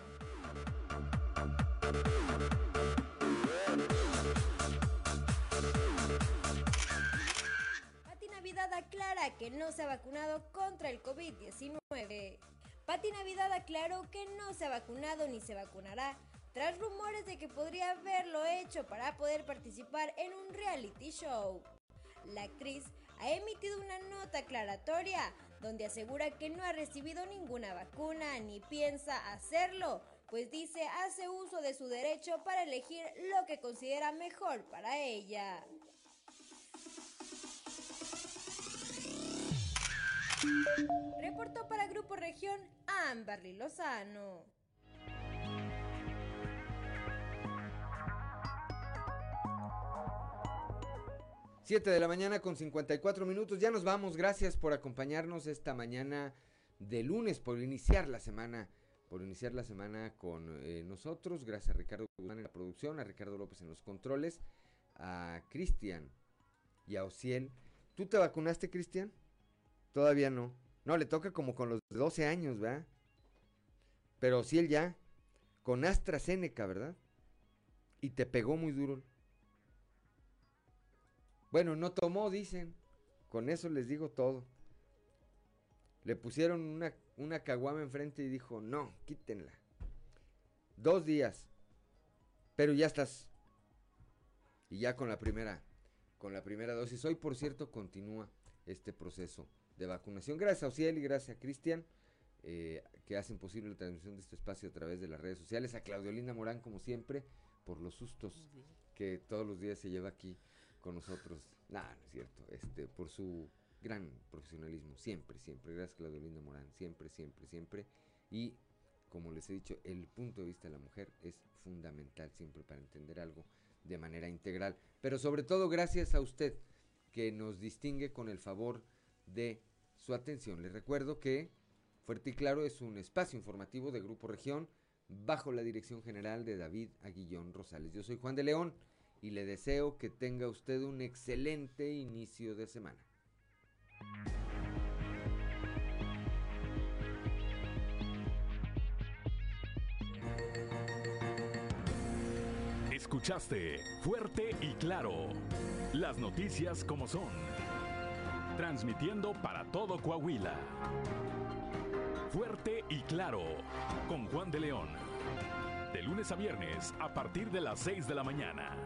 R: Pati Navidad aclara que no se ha vacunado contra el COVID-19. Pati Navidad aclaró que no se ha vacunado ni se vacunará tras rumores de que podría haberlo hecho para poder participar en un reality show. La actriz ha emitido una nota aclaratoria donde asegura que no ha recibido ninguna vacuna ni piensa hacerlo, pues dice hace uso de su derecho para elegir lo que considera mejor para ella. Reportó para Grupo Región Amberly Lozano.
E: 7 de la mañana con 54 minutos. Ya nos vamos. Gracias por acompañarnos esta mañana de lunes, por iniciar la semana, por iniciar la semana con eh, nosotros. Gracias a Ricardo Guzmán en la producción, a Ricardo López en los controles, a Cristian y a Ociel. ¿Tú te vacunaste, Cristian? Todavía no. No, le toca como con los 12 años, ¿verdad? Pero Ociel ya, con AstraZeneca, ¿verdad? Y te pegó muy duro. Bueno, no tomó, dicen. Con eso les digo todo. Le pusieron una, una caguama enfrente y dijo, no, quítenla. Dos días. Pero ya estás. Y ya con la primera, con la primera dosis. Hoy, por cierto, continúa este proceso de vacunación. Gracias a Ociel y gracias a Cristian, eh, que hacen posible la transmisión de este espacio a través de las redes sociales. A Claudiolina Morán, como siempre, por los sustos que todos los días se lleva aquí con nosotros. Nada, es cierto. Este, por su gran profesionalismo. Siempre, siempre. Gracias, Claudio Linda Morán. Siempre, siempre, siempre. Y como les he dicho, el punto de vista de la mujer es fundamental siempre para entender algo de manera integral. Pero sobre todo gracias a usted que nos distingue con el favor de su atención. Les recuerdo que Fuerte y Claro es un espacio informativo de Grupo Región bajo la dirección general de David Aguillón Rosales. Yo soy Juan de León y le deseo que tenga usted un excelente inicio de semana.
B: Escuchaste fuerte y claro las noticias como son, transmitiendo para todo Coahuila. Fuerte y claro con Juan de León. De lunes a viernes a partir de las 6 de la mañana.